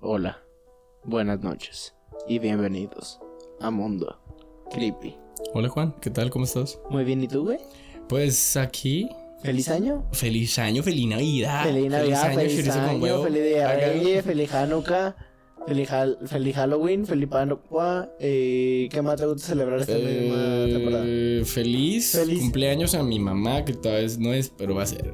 Hola, buenas noches y bienvenidos a Mundo Creepy. Hola Juan, ¿qué tal? ¿Cómo estás? Muy bien, ¿y tú, güey? Pues aquí. ¿Feliz año? Feliz año, feliz Navidad. Feliz Navidad, feliz chorizo con año, feliz Día de Acá. Reyes, feliz Hanukkah, feliz, feliz Halloween, feliz Hanukkah. Eh, ¿Qué más te gusta celebrar esta misma temporada? Eh, feliz, Feliz. cumpleaños a mi mamá, que todavía no es, pero va a ser.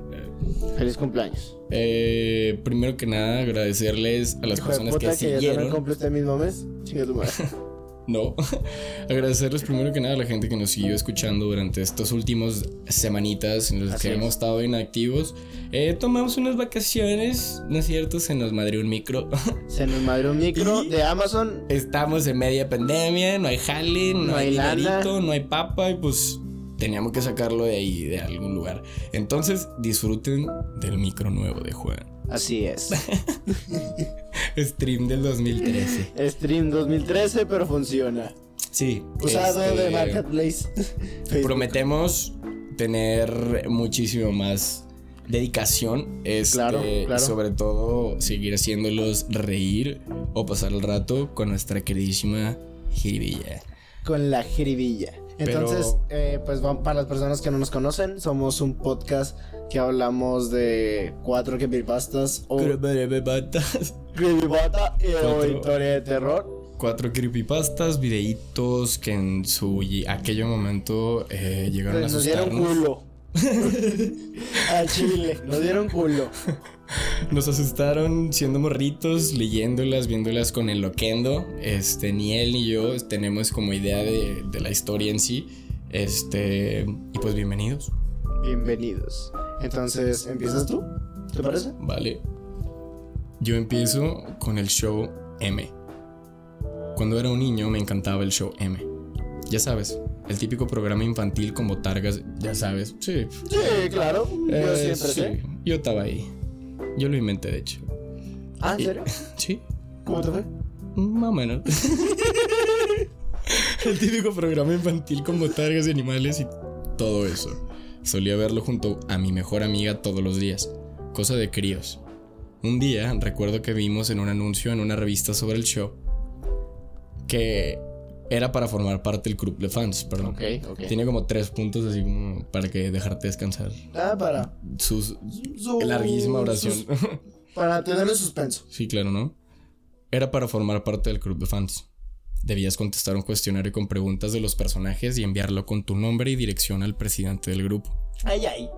Feliz cumpleaños. Eh, primero que nada, agradecerles a las Hijo personas que que yo también siguieron. cumplo este mismo mes. Chinga tu madre. No, agradecerles primero que nada a la gente que nos siguió escuchando durante estas últimas semanitas en las Así que es. hemos estado inactivos. Eh, tomamos unas vacaciones, ¿no es cierto? Se nos madrió un micro. Se nos madre un micro Y- de Amazon. Estamos en media pandemia, no hay jale, no, No hay, hay lana. dinerito, no hay papa y pues teníamos que sacarlo de ahí, de algún lugar. Entonces disfruten del micro nuevo de Juan. Así es. Stream del 2013. Stream 2013, pero funciona. Sí. Usado este, de Marketplace. Facebook. Prometemos tener muchísimo más dedicación, este, Claro, claro. sobre todo seguir haciéndolos reír o pasar el rato con nuestra queridísima jiribilla. Con la jiribilla. Pero- Entonces, eh, pues van para las personas que no nos conocen, somos un podcast que hablamos de cuatro creepypastas o Creepypastas. creepypasta y Cuatro. historia de terror. Cuatro creepypastas, videitos que en su aquello momento eh, llegaron a Pues nos dieron asustarnos. culo. A Chile, nos dieron culo. Nos asustaron siendo morritos, leyéndolas, viéndolas con el loquendo. Este, ni él ni yo tenemos como idea de, de la historia en sí. Este, y pues bienvenidos, Bienvenidos. Entonces, ¿empiezas tú? ¿Te parece? ¿vale? Yo empiezo con el show M. Cuando era un niño me encantaba el show M. Ya sabes, el típico programa infantil con botargas, ya sabes, sí. Sí, claro. Yo Eh, siempre sí, sé. Yo estaba ahí. Yo lo inventé, de hecho. Ah, ¿en Y- serio? Sí, ¿Cómo te fue? Más o menos. El típico programa infantil con botargas y animales y todo eso. Solía verlo junto a mi mejor amiga todos los días. Cosa de críos. Un día recuerdo que vimos en un anuncio en una revista sobre el show que era para formar parte del club de fans, perdón. Ok, ok. Tiene como tres puntos así como para que dejarte descansar. Ah, para. Sus su- larguísima oración. sus- para tenerlo en suspenso. Sí, claro, ¿no? Era para formar parte del club de fans. Debías contestar un cuestionario con preguntas de los personajes y enviarlo con tu nombre y dirección al presidente del grupo. Ay, ay.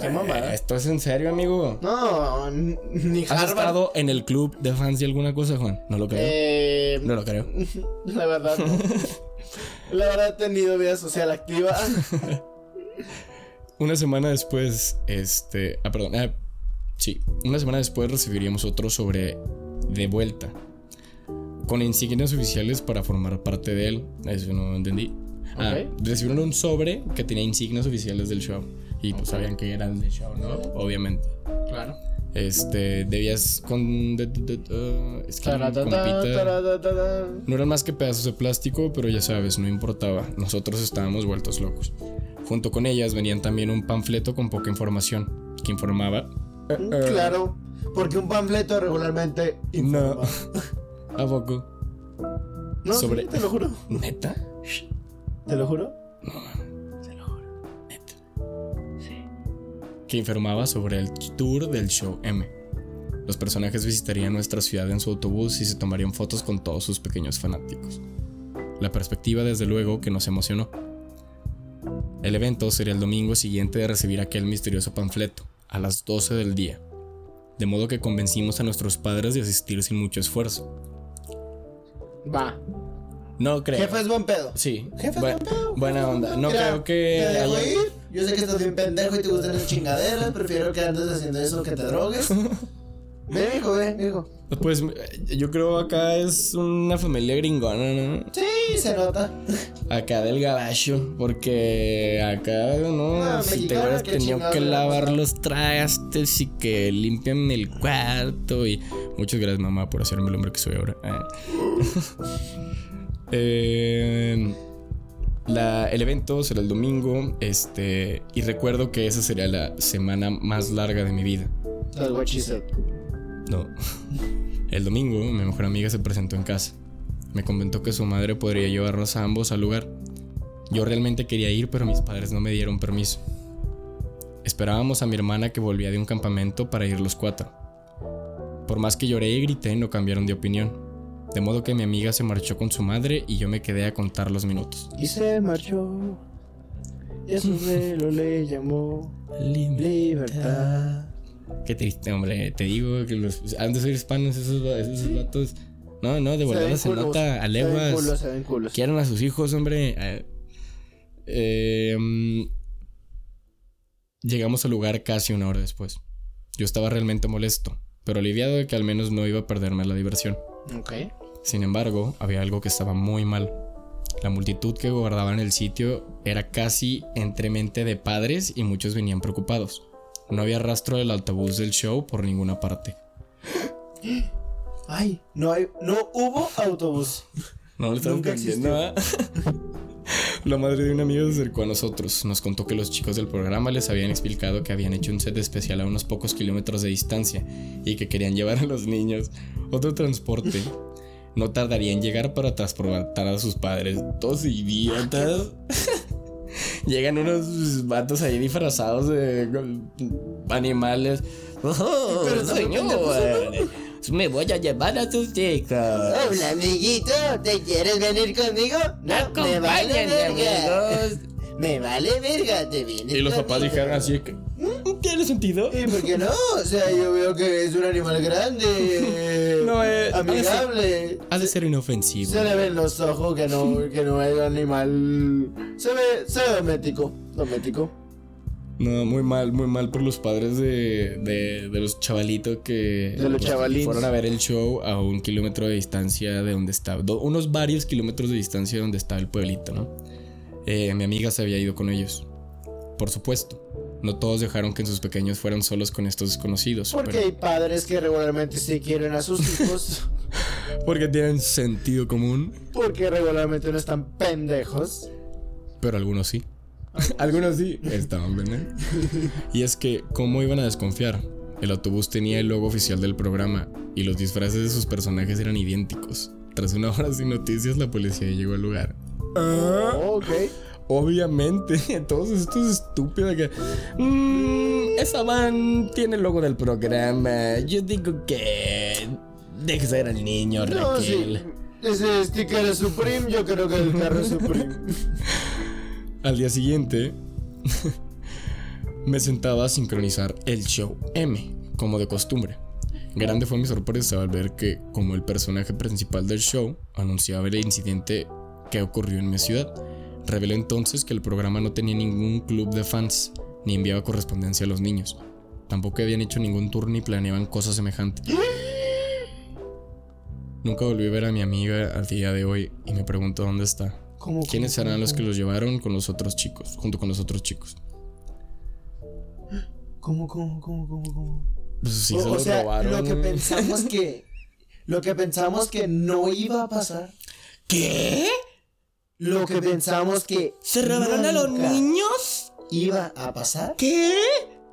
Qué mamada. Eh, ¿Esto es en serio, amigo? No, ni ¿Has Harvard. estado en el club de fans de alguna cosa, Juan? No lo creo. Eh, No lo creo. La verdad, no. La verdad he tenido vida social activa. Una semana después, este... Ah, perdón. ah, sí, una semana después recibiríamos otro sobre De Vuelta. Con insignias oficiales para formar parte de él. Eso no entendí. Ah, recibieron un sobre que tenía insignias oficiales del show. Y pues sabían que eran del show, ¿no? Obviamente. Claro. Este, debías con... de- de- de- uh, es que no eran más que pedazos de plástico, pero ya sabes, no importaba. Nosotros estábamos vueltos locos. Junto con ellas venían también un panfleto con poca información, que informaba... eh, eh, Claro, porque un panfleto regularmente No. ¿A poco? No, Sobre- sí, te lo juro. ¿Neta? ¿Te lo juro? Que informaba sobre el tour del show M. Los personajes visitarían nuestra ciudad en su autobús y se tomarían fotos con todos sus pequeños fanáticos. La perspectiva, desde luego, que nos emocionó. El evento sería el domingo siguiente de recibir aquel misterioso panfleto, a las 12 del día. De modo que convencimos a nuestros padres de asistir sin mucho esfuerzo. Va. No creo. Jefe es buen pedo. Sí. Jefe es buen- pedo. buena onda. No Mira, creo que. Te dejo haya- ir. Yo sé que estás bien pendejo y te gustan las chingaderas. Prefiero que andes haciendo eso que te drogues. Ve, hijo, ve, hijo. Pues yo creo acá es una familia gringona, ¿no? Sí, se nota. Acá del gabacho, porque acá no, Ah, si te hubieras tenido que lavar los trastes y que limpian el cuarto y muchas gracias mamá por hacerme el hombre que soy ahora. Ah. Eh, la- el evento será el domingo, este, y recuerdo que esa sería la semana más larga de mi vida. That's what she said. No. El domingo, mi mejor amiga se presentó en casa. Me comentó que su madre podría llevarnos a ambos al lugar. Yo realmente quería ir, pero mis padres no me dieron permiso. Esperábamos a mi hermana que volvía de un campamento para ir los cuatro. Por más que lloré y grité, no cambiaron de opinión. De modo que mi amiga se marchó con su madre y yo me quedé a contar los minutos. Y se marchó. Y a su velo le llamó libertad. Qué triste, hombre. Te digo que los han de ser hispanos esos, esos vatos. No, no, de volada se, culos, nota a Se leguas. se. Quieran a sus hijos, hombre. Eh, eh, mm, llegamos al lugar casi una hora después. Yo estaba realmente molesto, pero aliviado de que al menos no iba a perderme la diversión. Ok. Sin embargo, había algo que estaba muy mal. La multitud que guardaba en el sitio era casi entremente de padres y muchos venían preocupados. No había rastro del autobús del show por ninguna parte. Ay, no hay, no hubo autobús. No Nunca entendiendo, ¿ah? La madre de un amigo se acercó a nosotros. Nos contó que los chicos del programa les habían explicado que habían hecho un set especial a unos pocos kilómetros de distancia y que querían llevar a los niños otro transporte. No tardaría en llegar para transportar a sus padres. Todos idiotas. Llegan unos vatos ahí disfrazados de animales. Oh, Pero señor, me voy a llevar a sus chicos. Hola, amiguito, ¿te quieres venir conmigo? No, me vale amigos. Me vale verga, te vienes Y los papás dijeron así que. "Mm, ¿Tiene sentido? ¿Y por qué no? O sea, yo veo que es un animal grande, No, eh, amigable. Ha de ser inofensivo. Se le ven los ojos que no, que no es un animal. Se ve, se ve doméstico. Doméstico. No, muy mal, muy mal por los padres de, de, de los chavalitos que De los chavalines. fueron a ver el show a un kilómetro de distancia de donde estaba. do- unos varios kilómetros de distancia de donde estaba el pueblito, ¿no? Eh, mi amiga se había ido con ellos. Por supuesto. No todos dejaron que sus pequeños fueran solos con estos desconocidos. Porque pero- hay padres que regularmente sí quieren a sus hijos. porque tienen sentido común. porque regularmente no están pendejos. Pero algunos sí. algunos sí. Estaban bien, Y es que, ¿cómo iban a desconfiar? El autobús tenía el logo oficial del programa y los disfraces de sus personajes eran idénticos. Tras una hora sin noticias, la policía llegó al lugar. Ah, Ok. obviamente, todos estos estúpidos que. "Mm, esa van tiene el logo del programa. Yo digo que. Deje ser al niño, No, sí. Raquel. Ese sticker es Supreme, yo creo que el carro es Supreme. Al día siguiente, me sentaba a sincronizar el show M, como de costumbre. Grande fue mi sorpresa al ver que, como el personaje principal del show, anunciaba el incidente que ocurrió en mi ciudad. Reveló entonces que el programa no tenía ningún club de fans, ni enviaba correspondencia a los niños. Tampoco habían hecho ningún tour ni planeaban cosas semejantes. Nunca volví a ver a mi amiga al día de hoy y me pregunto dónde está. ¿Cómo, ¿Quiénes cómo, serán los que los llevaron con los otros chicos, junto con los otros chicos? ¿Cómo, cómo, cómo, cómo, cómo? Pues sí, o, se o los sea, robaron. lo que pensamos que. Lo que pensamos que no iba a pasar. ¿Qué? Lo que pensamos que. ¿Se robaron a los niños? ¿Iba a pasar? ¿Qué?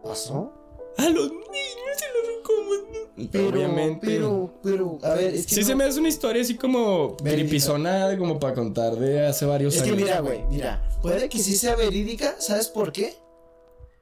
¿Pasó? A los niños se los. Pero, Obviamente. Pero, pero, a ver, es que. Sí, no- se me hace una historia así como creepyzona, como para contar de hace varios Es que años. mira, güey, mira. Puede que sí sea verídica, ¿sabes por qué?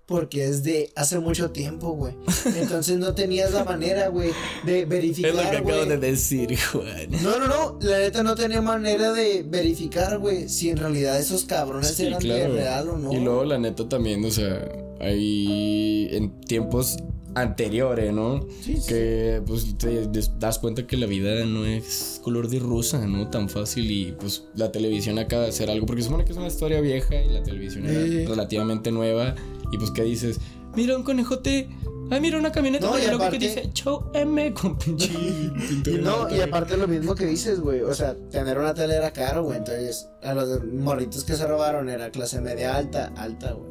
Porque es de hace mucho tiempo, güey. Entonces no tenías la manera, güey, de es lo que verificar, acabo de decir, Juan. No, no, no, la neta no tenía manera de verificar, güey, si en realidad esos cabrones Sí, eran de claro. real o no. Y luego, la neta, también, o sea, hay en tiempos anteriores, ¿no? Sí, sí. Que pues te das cuenta que la vida no es color de rosa, ¿no? Tan fácil y pues la televisión acaba de hacer algo, porque se supone que es una historia vieja y la televisión era relativamente nueva y pues ¿qué dices? Mira un conejote, ay mira una camioneta No, y aparte- que dice Show M con pinche Y no, y aparte lo mismo que dices, güey. O sea, tener una tele era caro, güey. Entonces, a los morritos que se robaron era clase media alta, alta, güey.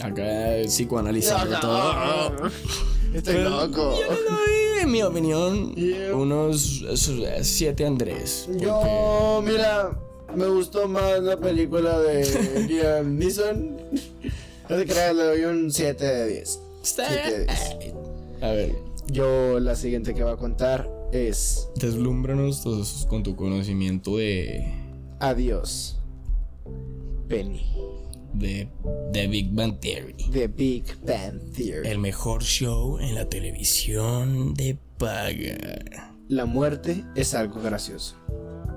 Acá eh, psicoanalizando todo. Estoy Pero loco. Yo le doy, en mi opinión, Yeah. unos siete Andrés. porque- Yo, mira, me gustó más la película de Liam Neeson. No te creas, le doy un 7 de 10. Está- siete de diez. A ver, Yo la siguiente que voy a contar es Deslúmbranos todos con tu conocimiento de. Adiós. Penny. de. de Big Bang Theory. The Big Bang Theory. El mejor show en la televisión de paga. La muerte es algo gracioso.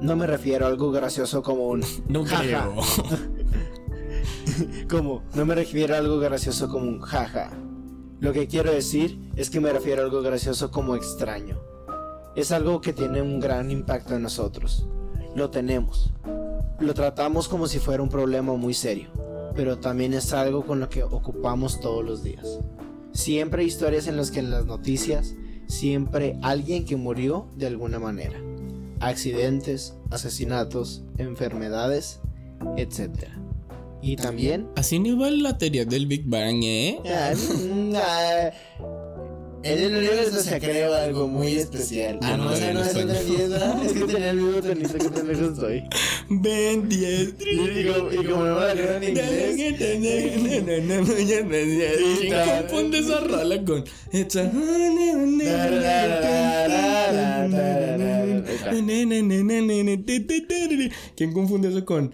No me refiero a algo gracioso como un. No creo. Como, no me refiero a algo gracioso como un jaja. Lo que quiero decir es que me refiero a algo gracioso como extraño. Es algo que tiene un gran impacto en nosotros. Lo tenemos. Lo tratamos como si fuera un problema muy serio, pero también es algo con lo que ocupamos todos los días. Siempre hay historias en las que en las noticias, siempre alguien que murió de alguna manera. Accidentes, asesinatos, enfermedades, etc. Y también Así no va la teoría del Big Bang, ¿eh? Ah, mm, ah, En el universo se creó algo muy especial. Ah, no, o sea, no, no es no, una no. fiesta. Es que tenía el mismo tonito que pendejo estoy. Ven 10 Y como, y como no me la creo en inglés. ¿Quién confunde esa rola con? ¿Quién confunde eso con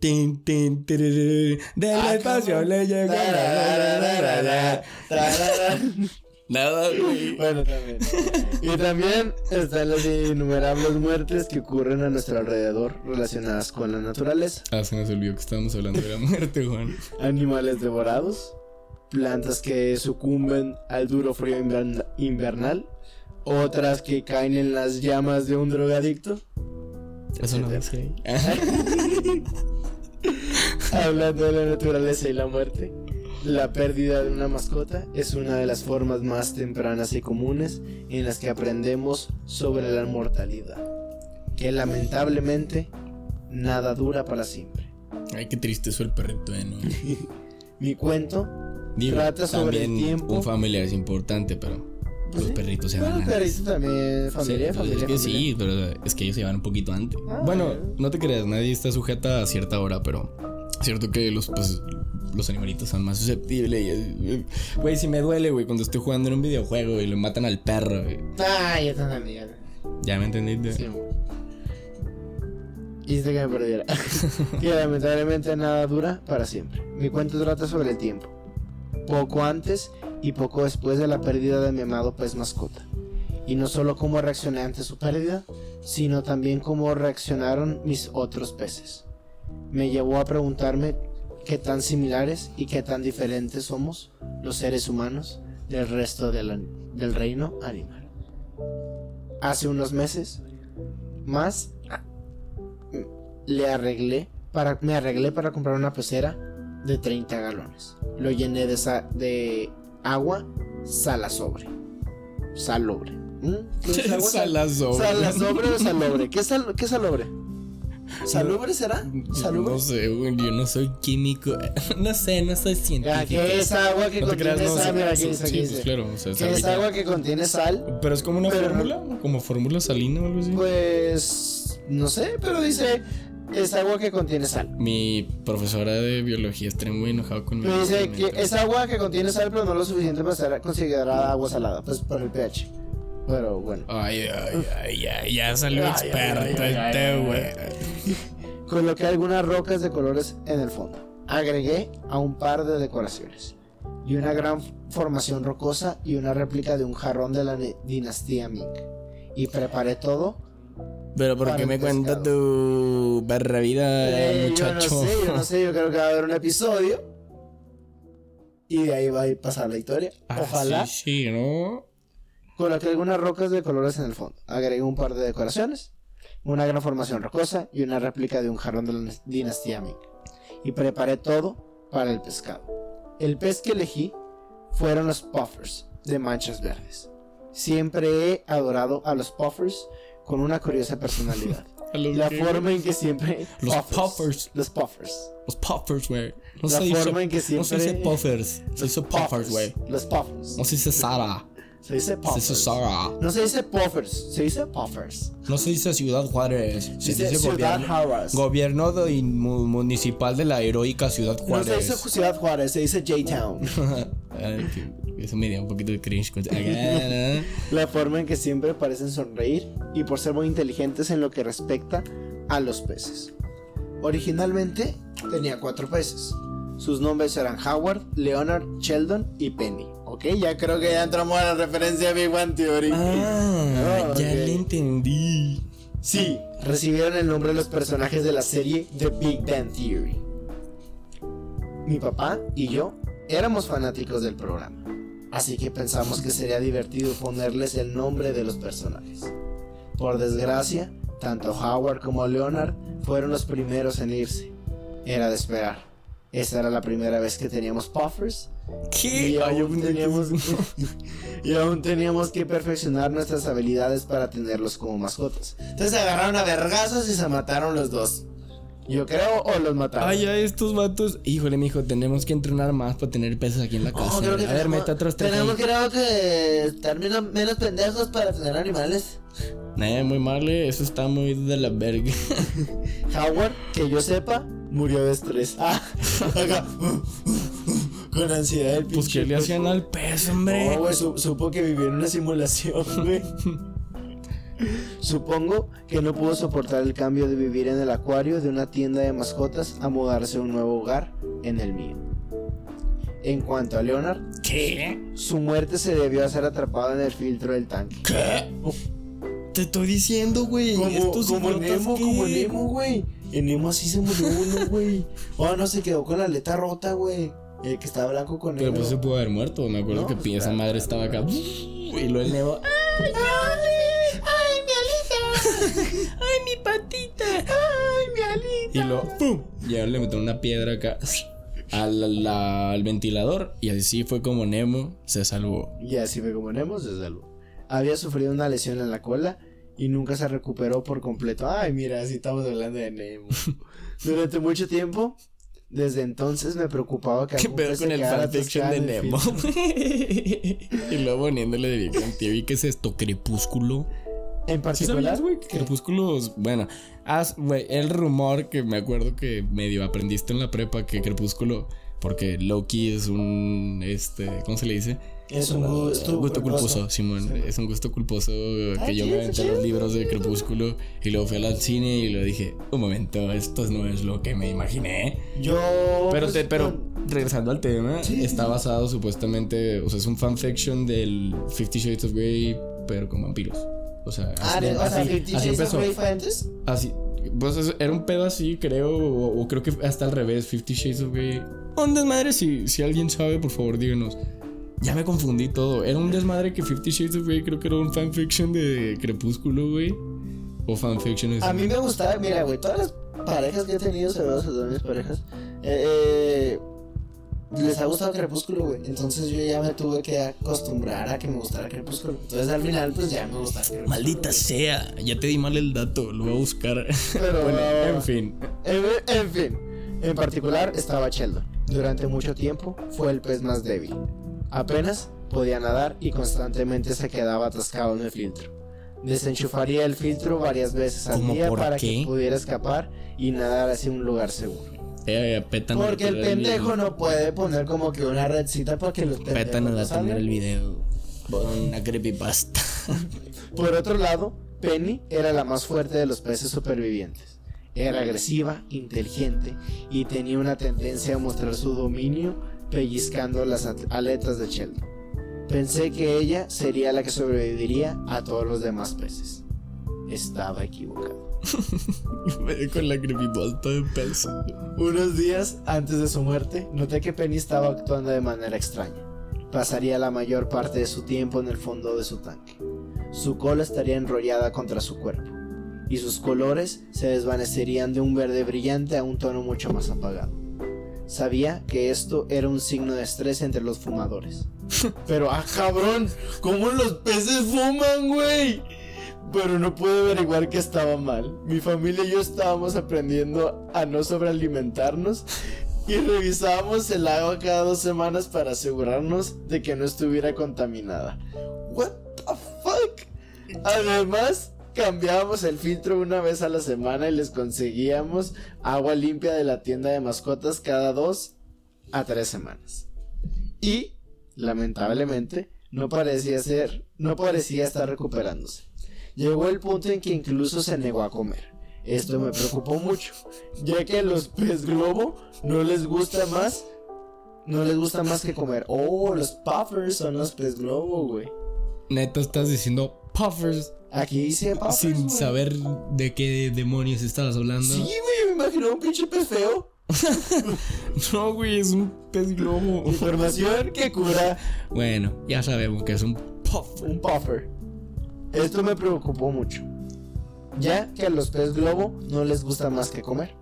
tin, tin, del Ah, espacio ¿cómo? le llega nada güey. Bueno, también. Y también están las innumerables muertes que ocurren a nuestro alrededor relacionadas con la naturaleza. ah se nos olvidó que estábamos hablando de la muerte Juan Animales devorados, plantas que sucumben al duro frío invern- invernal, otras que caen en las llamas de un drogadicto. eso no etcétera. sé Hablando de la naturaleza y la muerte, la pérdida de una mascota es una de las formas más tempranas y comunes en las que aprendemos sobre la mortalidad, que lamentablemente nada dura para siempre. ay qué triste eso el perrito eh, ¿no? Mi cuento Digo, Trata sobre el tiempo. un familiar es importante pero Pues los sí. perritos se van el antes. perrito también, familia, Sí, familia, es que familia. sí, pero es que ellos se van un poquito antes. Ah, bueno, no te creas, nadie está sujeta a cierta hora, pero cierto que los, pues, los animalitos son más susceptibles. Güey, si me duele, güey, cuando estoy jugando en un videojuego y le matan al perro, güey. Ay, ya amiga. Ya me entendiste. Sí. Hiciste que me perdiera. que lamentablemente nada dura para siempre. Mi cuento trata sobre el tiempo. Poco antes y poco después de la pérdida de mi amado pez mascota. Y no solo cómo reaccioné ante su pérdida, sino también cómo reaccionaron mis otros peces. Me llevó a preguntarme qué tan similares y qué tan diferentes somos los seres humanos del resto de la- del reino animal. Hace unos meses, más le arreglé para me arreglé para comprar una pecera de 30 galones. Lo llené de, sa- de agua salasobre. Salobre. ¿Mm? ¿Qué es agua? Salazobre. Salasobre o salobre. ¿Qué es, sal- qué es salobre? ¿Salubre será? ¿Salubre? No sé, güey, yo no soy químico. No sé, no soy científico. ¿Qué es agua que No contiene creas, no, sal? sí, Mira, aquí sí, dice, pues claro, o sea, ¿Qué es agua que contiene sal? Pero es como una Pero no- fórmula, como fórmula salina o algo así. Pues no sé, pero dice es agua que contiene sal. Mi profesora de biología está muy enojada conmigo. Me dice que es agua que contiene sal, pero no lo suficiente para ser considerada agua salada, pues por el pH. Pero bueno. Ay, ay, ay, ay, ya salió Ay, experto ay, este, güey. Coloqué algunas rocas de colores en el fondo. Agregué a un par de decoraciones. Y una gran formación rocosa y una réplica de un jarrón de la dinastía Ming. Y preparé todo. Pero ¿por qué me cuenta tu barra vida, Eh, yo no muchacho? sé, yo no sé, yo creo que va a haber un episodio. Y de ahí va a ir pasar la historia. Ah, Ojalá. Sí, sí, ¿no? Coloqué algunas rocas de colores en el fondo. Agregué un par de decoraciones, una gran formación rocosa y una réplica de un jarrón de la dinastía Ming. Y preparé todo para el pescado. El pez que elegí fueron los puffers de manchas verdes. Siempre he adorado a los puffers con una curiosa personalidad. La que- forma en que siempre... Los puffers. Los puffers. Los puffers, güey. No La se dice, forma en que no se dice siempre- puffers. Se dice puffers, güey. Los puffers. No se dice Sara. Se dice Se dice puffers. No se dice puffers, se dice puffers. No se dice Ciudad Juárez. Se dice dice Ciudad Juárez. gobierno de- mu- municipal de la heroica Ciudad No Juárez. se dice Ciudad Juárez, se dice J-Town. Eso me dio un poquito de cringe. la forma en que siempre parecen sonreír y por ser muy inteligentes en lo que respecta a los peces. Originalmente tenía cuatro peces. Sus nombres eran Howard, Leonard, Sheldon y Penny. Ok, ya creo que ya entramos a la referencia a Big One Theory. Ah, oh, ya le entendí. Sí, recibieron el nombre de los personajes de la serie The Big Bang Theory. Mi papá y yo éramos fanáticos del programa, así que pensamos que sería divertido ponerles el nombre de los personajes. Por desgracia, tanto Howard como Leonard fueron los primeros en irse. Era de esperar. Esta era la primera vez que teníamos puffers. ¿Qué? Y aún, teníamos, y aún teníamos que perfeccionar nuestras habilidades para tenerlos como mascotas. Entonces se agarraron a vergazos y se mataron los dos. Yo creo, o los mataron. Ay, ya estos vatos. Híjole, mijo, tenemos que entrenar más para tener peces aquí en la casa. a ver, meta otros Tenemos creo que estar menos, menos pendejos para tener animales. No, muy mal, eh, eso está muy de la verga. Howard, que yo sepa, murió de estrés. Ah, con ansiedad. pues que le hacían al pez, hombre. No, güey, supo que vivía en una simulación, güey. Supongo que no pudo soportar el cambio de vivir en el acuario de una tienda de mascotas a mudarse a un nuevo hogar en el mío. En cuanto a Leonard, ¿qué? Su muerte se debió a ser atrapado en el filtro del tanque. ¿Qué? Te estoy diciendo, güey. Como, como Nemo, como Nemo, güey. En Nemo así se murió uno, güey. Oh, no, se quedó con la aleta rota, güey. El que estaba blanco con Pero pues se pudo haber muerto. Me acuerdo que pues, esa madre estaba acá. Y luego el Nemo. ¡Ay, ¡Ay, mi alita! ¡Ay, mi patita! ¡Ay, mi alita! Y luego, ¡pum! Y ahora le metieron una piedra acá al, al ventilador. Y así fue como Nemo se salvó. Y así fue como Nemo se salvó había sufrido una lesión en la cola y nunca se recuperó por completo. Ay, mira, así estamos hablando de Nemo. Durante mucho tiempo, desde entonces me preocupaba que ¿Qué pedo con el fanfiction de Nemo? y luego poniéndole de Big Theory, ¿qué es esto? ¿Crepúsculo? En particular, güey, Crepúsculos, bueno, haz, güey, el rumor que me acuerdo que medio aprendiste en la prepa que Crepúsculo, porque Loki es un, este, ¿cómo se le dice? Es un gusto, culposo, Simón. Es un gusto culposo que yo me aventé los libros de Crepúsculo y luego fui al cine y lo dije, un momento, esto no es lo que me imaginé. Yo... Pero, pues, pero regresando al tema, está basado supuestamente, o sea, es un fanfiction del Fifty Shades of Grey, pero con vampiros. O sea, ah, así, o sea, Fifty Shades of Grey fue antes. Así, pues era un pedo así, creo, o, creo que hasta al revés, Fifty Shades of Grey. Un desmadre, si, si alguien sabe, por favor, díganos. Ya me confundí todo. Era un desmadre que Fifty Shades of Grey creo que era un fanfiction de Crepúsculo, güey. O fanfiction. A mí me gustaba, mira, güey, todas las parejas que he tenido, saludos a todas mis parejas, eh, les ha gustado Crepúsculo, güey. Entonces yo ya me tuve que acostumbrar a que me gustara Crepúsculo. Entonces al final, pues ya me gusta Crepúsculo. Maldita sea, ya te di mal el dato, lo voy a buscar. Pero bueno, en fin. En, en fin, en particular estaba Sheldon. Durante mucho tiempo fue el pez más débil. Apenas podía nadar y constantemente se quedaba atascado en el filtro. Desenchufaría el filtro varias veces al día para que pudiera escapar y nadar hacia un lugar seguro. Eh, Porque el pendejo no puede poner como que una redcita para que los Petan a tener el video. Una creepypasta. Por otro lado, Penny era la más fuerte de los peces supervivientes. Era agresiva, inteligente y tenía una tendencia a mostrar su dominio pellizcando las aletas de Sheldon. Pensé que ella sería la que sobreviviría a todos los demás peces. Estaba equivocado. Con la creepypasta de pez. Unos días antes de su muerte, noté que Penny estaba actuando de manera extraña. Pasaría la mayor parte de su tiempo en el fondo de su tanque. Su cola estaría enrollada contra su cuerpo, y sus colores se desvanecerían de un verde brillante a un tono mucho más apagado. Sabía que esto era un signo de estrés entre los fumadores. Pero, ah, cabrón, ¿cómo los peces fuman, güey? Pero no pude averiguar que estaba mal. Mi familia y yo estábamos aprendiendo a no sobrealimentarnos y revisábamos el agua cada dos semanas para asegurarnos de que no estuviera contaminada. What the fuck? Además, cambiábamos el filtro una vez a la semana y les conseguíamos agua limpia de la tienda de mascotas cada dos a tres semanas. Y lamentablemente, no parecía ser, no parecía estar recuperándose. Llegó el punto en que incluso se negó a comer. Esto me preocupó mucho, ya que a los pez globo no les gusta más, no les gusta más que comer. Oh, los puffers son los pez globo, güey. Neta, estás diciendo puffers. Aquí dice puffers. Sin güey. saber de qué demonios estabas hablando. Sí, güey, me imagino un pinche pez feo. No, güey, es un pez globo. Información que cura Bueno, ya sabemos que es un puff. un puffer. Esto me preocupó mucho, ya que a los pez globo no les gusta más que comer.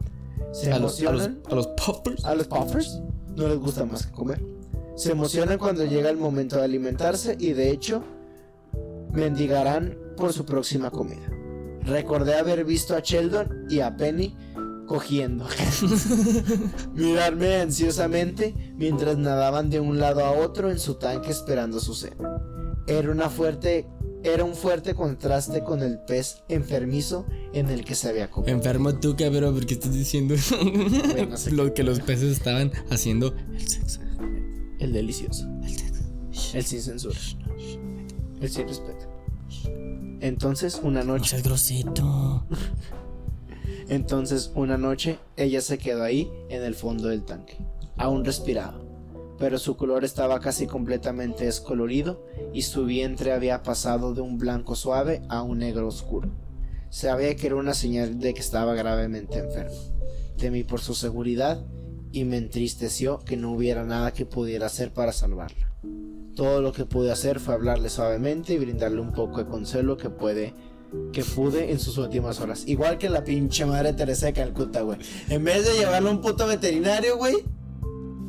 Se A los, a los, emocionan a los puffers. a los puffers no les gusta más que comer. Se emocionan cuando llega el momento de alimentarse y de hecho mendigarán por su próxima comida. Recordé haber visto a Sheldon y a Penny cogiendo. Mirarme ansiosamente mientras nadaban de un lado a otro en su tanque esperando su cena. Era una fuerte era un fuerte contraste con el pez enfermizo en el que se había comido. Enfermo tú, cabrón, porque estás diciendo Bueno, lo que los peces estaban haciendo el sexo. El delicioso. El sin censura. El sin respeto. Entonces, una No noche. grosito. Entonces, una noche, ella se quedó ahí en el fondo del tanque. Aún respiraba, pero su color estaba casi completamente descolorido y su vientre había pasado de un blanco suave a un negro oscuro. Sabía que era una señal de que estaba gravemente enfermo. Temí por su seguridad y me entristeció que no hubiera nada que pudiera hacer para salvarla. Todo lo que pude hacer fue hablarle suavemente y brindarle un poco de consuelo que puede que pude en sus últimas horas. Igual que la pinche madre Teresa de Calcuta, güey. En vez de llevarlo a un puto veterinario, güey,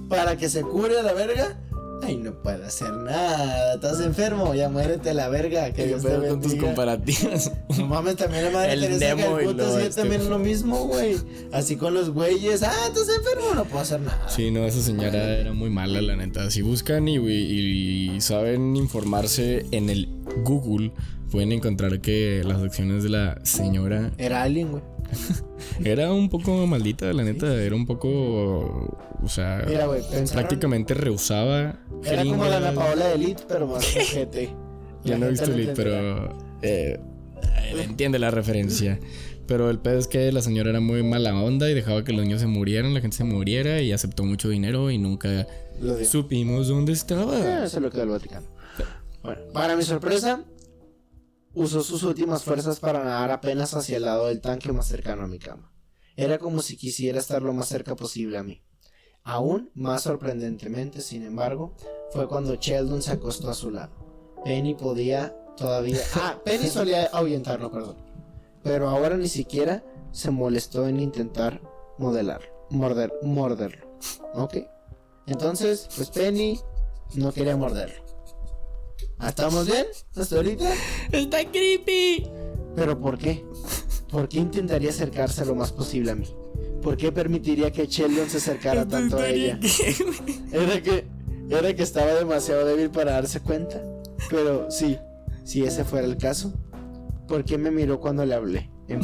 para que se cure a la verga. Ay, no puede hacer nada. Estás enfermo, ya muérete la verga. Que ¿Qué Dios te con tus comparativas? No mames, también la madre El Teresa de Nemo y Calcuta luego hacía este. también lo mismo, güey. Así con los güeyes. Ah, estás enfermo, no puedo hacer nada. Sí, no, esa señora era muy mala, la neta. Si buscan y, y saben informarse en el Google, pueden encontrar que las acciones de la señora Era alguien, güey. era un poco maldita, la neta. Era un poco. O sea, Mira, pensaron- prácticamente rehusaba. Era como la Ana. Paola de Elite, pero más gente. Yo no he visto Elite, pero. eh, entiende la referencia. Pero el pedo es que la señora era muy mala onda y dejaba que los niños se murieran, la gente se muriera y aceptó mucho dinero y nunca supimos dónde estaba. se lo quedó el Vaticano. Bueno, para mi sorpresa, usó sus últimas fuerzas para nadar apenas hacia el lado del tanque más cercano a mi cama. Era como si quisiera estar lo más cerca posible a mí. Aún más sorprendentemente, sin embargo, fue cuando Sheldon se acostó a su lado. Penny podía todavía... Ah, Penny solía ahuyentarlo, perdón. Pero ahora ni siquiera se molestó en intentar modelarlo, morder, morderlo. ¿Ok? Entonces, pues Penny no quería morderlo. ¿Ah, ¿Estamos bien? ¿Hasta ahorita? ¡Está creepy! ¿Pero por qué? ¿Por qué intentaría acercarse lo más posible a mí? ¿Por qué permitiría que Sheldon se acercara tanto a ella? Era que, era que estaba demasiado débil para darse cuenta. Pero sí, si ese fuera el caso, ¿por qué me miró cuando le hablé? En?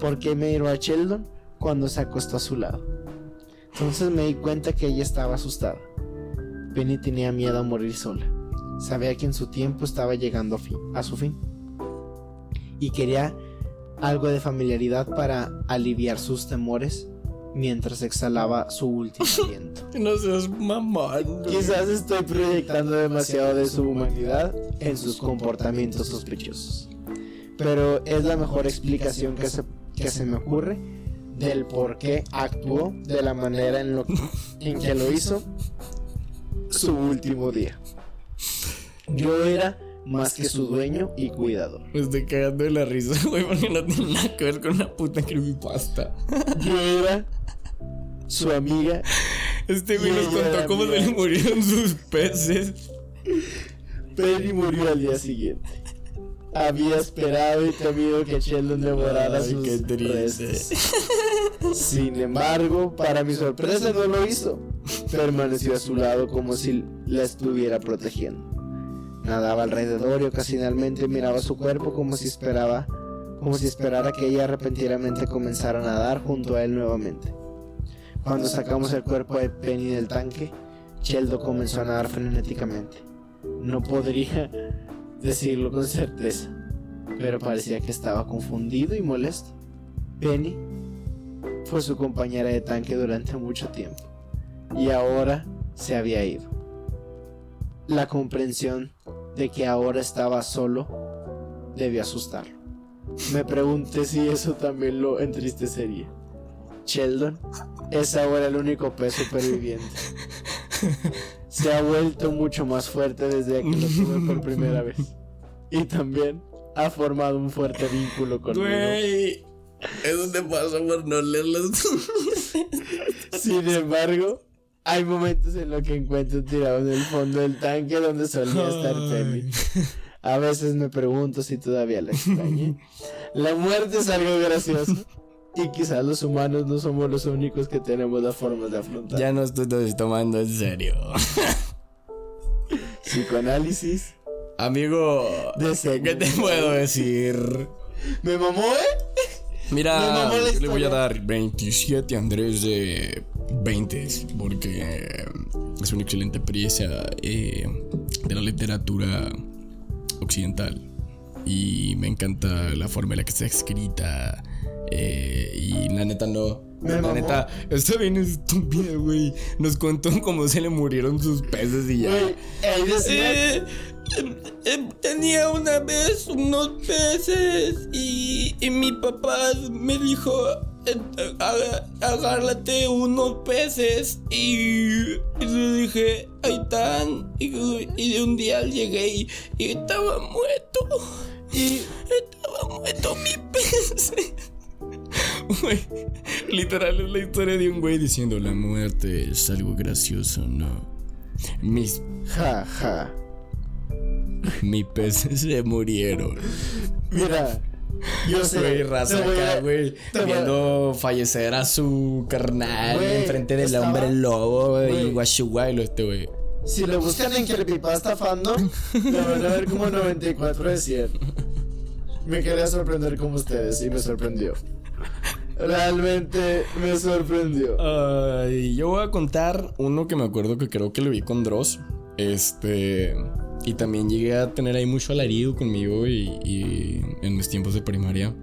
¿Por qué me miró a Sheldon cuando se acostó a su lado? Entonces me di cuenta que ella estaba asustada. Penny tenía miedo a morir sola. Sabía que en su tiempo estaba llegando a, fin- a su fin. Y quería algo de familiaridad para aliviar sus temores mientras exhalaba su último aliento. No seas mamón. Quizás estoy proyectando demasiado de su humanidad en sus comportamientos sospechosos. Pero es la mejor explicación que se, que se me ocurre del por qué actuó de la manera en, lo, en que lo hizo su último día. Yo era más que su dueño y cuidador. Me estoy cagando de la risa, güey, porque no tiene nada que ver con una puta creepypasta. Yo era su amiga Este güey nos contó cómo se le murieron sus peces. Penny murió al día siguiente. Había esperado y temido que Sheldon devorara Ay, sus qué restos. Sin embargo, para mi sorpresa no lo hizo. Permaneció a su lado como si la estuviera protegiendo. Nadaba alrededor y ocasionalmente miraba su cuerpo como si esperaba, como si esperara que ella repentinamente comenzara a nadar junto a él nuevamente. Cuando sacamos el cuerpo de Penny del tanque, Sheldon comenzó a nadar frenéticamente. No podría decirlo con certeza, pero parecía que estaba confundido y molesto. Penny fue su compañera de tanque durante mucho tiempo y ahora se había ido. La comprensión de que ahora estaba solo debió asustarlo. Me pregunté si eso también lo entristecería. Sheldon es ahora el único pez superviviente. Se ha vuelto mucho más fuerte desde que lo tuve por primera vez. Y también ha formado un fuerte vínculo conmigo. Güey, eso te pasa por no leerlas. Sin embargo, hay momentos en los que encuentro tirado en el fondo del tanque donde solía estar Penny. A veces me pregunto si todavía la extrañé. La muerte es algo gracioso. Y quizás los humanos no somos los únicos que tenemos la forma de afrontar. Ya no estoy tomando en serio. Psicoanálisis. Amigo, De ¿qué te puedo decir? ¿Me mamó, eh? Mira, mamó yo le voy a dar 27 Andrés de 20 porque eh, es una excelente pieza eh, de la literatura occidental y me encanta la forma en la que está escrita eh, y la neta no. Me la mamó. neta, está bien estúpida, güey. Nos contó cómo se le murieron sus peces y ya. Decía- Eh, em, tenía una vez unos peces y, y mi papá me dijo, eh, eh, "Aga- agárrate unos peces y, y le dije, ahí están. Y, y de un día llegué y, y estaba muerto. Y estaba muerto mi pez. Güey, literal es la historia de un güey diciendo la muerte es algo gracioso, ¿no? Mis, Ja, ja. mis peces se murieron. Mira, yo sé. Güey, raza acá, güey. voy a- Viendo fallecer a su carnal enfrente del estaba- hombre lobo güey, y guachuguaylo este güey. Si le buscan en Creepypasta Fandom, le van a ver como 94 de 100. Me quería sorprender como ustedes y me sorprendió. Realmente me sorprendió. Ay, yo voy a contar uno que me acuerdo que creo que lo vi con Dross. Este. Y también llegué a tener ahí mucho alarido conmigo y, y en mis tiempos de primaria.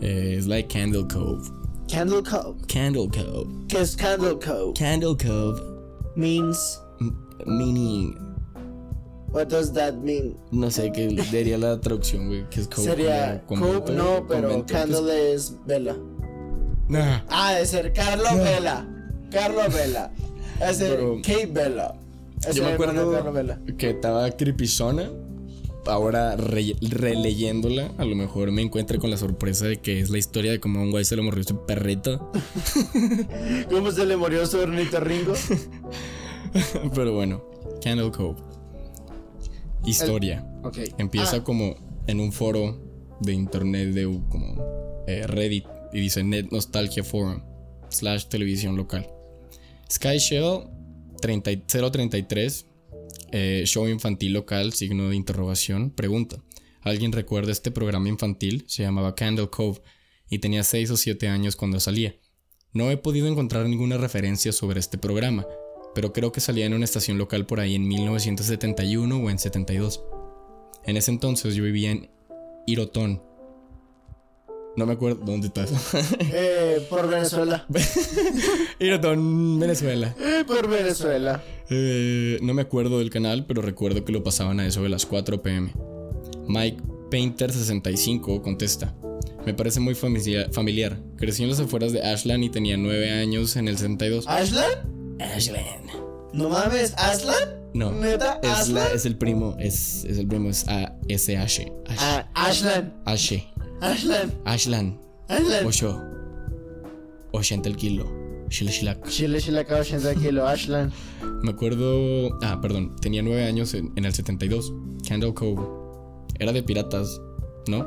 Eh, es like Candle Cove. Candle Cove. Candle Cove. ¿Qué es Candle Cove? Candle Cove. Means. Meaning. What does that mean? No sé qué diría la traducción, güey. Que es Cove. Sería Cove, no, pero convento, que es- Candle es vela. Nah. Ah, de ser Carlo Vela. Carlo Vela. Es ser Kate Vela. Es Yo me el acuerdo que estaba creepyzona. Ahora re- releyéndola, a lo mejor me encuentre con la sorpresa de que es la historia de cómo a un güey se le murió su perrito. ¿Cómo se le murió su ornitorrinco? Pero bueno, Candle Cove. Historia. Ok. Empieza Ah, como en un foro de internet de como eh, Reddit y dice Net Nostalgia Forum slash televisión local. Sky Shell 30 033 eh, show infantil local signo de interrogación pregunta. ¿Alguien recuerda este programa infantil? Se llamaba Candle Cove y tenía 6 o 7 años cuando salía. No he podido encontrar ninguna referencia sobre este programa, pero creo que salía en una estación local por ahí en 1971 o en 72. En ese entonces yo vivía en Irotón. No me acuerdo dónde estás. eh, por Venezuela. Irotón, Venezuela. Eh, por Venezuela. Eh, no me acuerdo del canal, pero recuerdo que lo pasaban a eso de las 4 pm. Mike Painter65 contesta. Me parece muy familia- familiar. Crecí en las afueras de Ashland y tenía 9 años en el 62. ¿Ashland? Ashland. No mames, ¿Ashland? No. ¿Neta? Es, la- ¿Ashland? es el primo. Es, es el primo. Es A-S-H. Ash. Ah, Ashland. Ashe. Ashland. Ashland. Ashland. 8. 80 el kilo. Shila shilak. Chile, chile, acá 80 kilos, Ashland. Me acuerdo. Ah, perdón. Tenía 9 años en, en el 72. Candle Cove. Era de piratas, ¿no?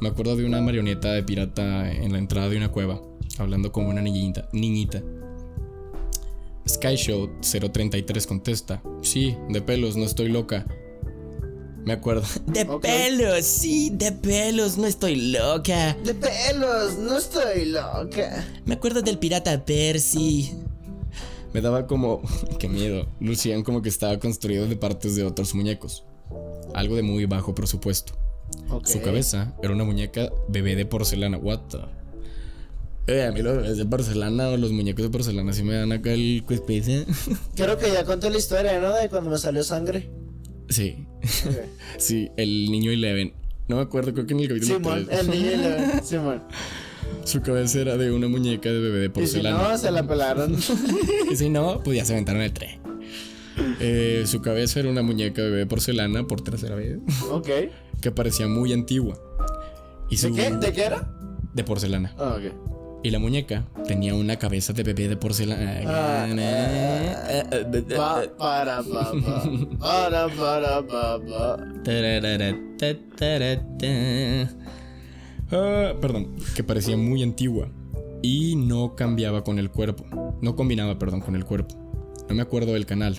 Me acuerdo de una marioneta de pirata en la entrada de una cueva. Hablando como una niñita. niñita. Sky Show 033 contesta. Sí, de pelos, no estoy loca. Me acuerdo. De pelos, sí, de pelos, no estoy loca. De pelos, no estoy loca. Me acuerdo del pirata Percy. Me daba como. Qué miedo. Lucían como que estaba construido de partes de otros muñecos. Algo de muy bajo presupuesto. Ok. Su cabeza era una muñeca bebé de porcelana. What the? Eh, a mí los bebés de porcelana o los muñecos de porcelana sí me dan acá el cuespece. Creo que ya conté la historia, ¿no? De cuando me salió sangre. Sí, sí, el niño Eleven. No me acuerdo, creo que en el capítulo Simón, 3. el niño la- Simón. Su cabeza era de una muñeca de bebé de Y si porcelana. no, se la pelaron. Y si no, pues ya se aventaron el tren. Eh, su cabeza era una muñeca de bebé de porcelana por tercera vez, ok. que parecía muy antigua. Y ¿De qué? ¿De qué era? de porcelana. Ah, ok. Y la muñeca tenía una cabeza de bebé de porcelana. Pa, para, pa, pa. Para, para, pa, pa. Ah, perdón, que parecía muy antigua y no cambiaba con el cuerpo. No combinaba, perdón, con el cuerpo. No me acuerdo del canal.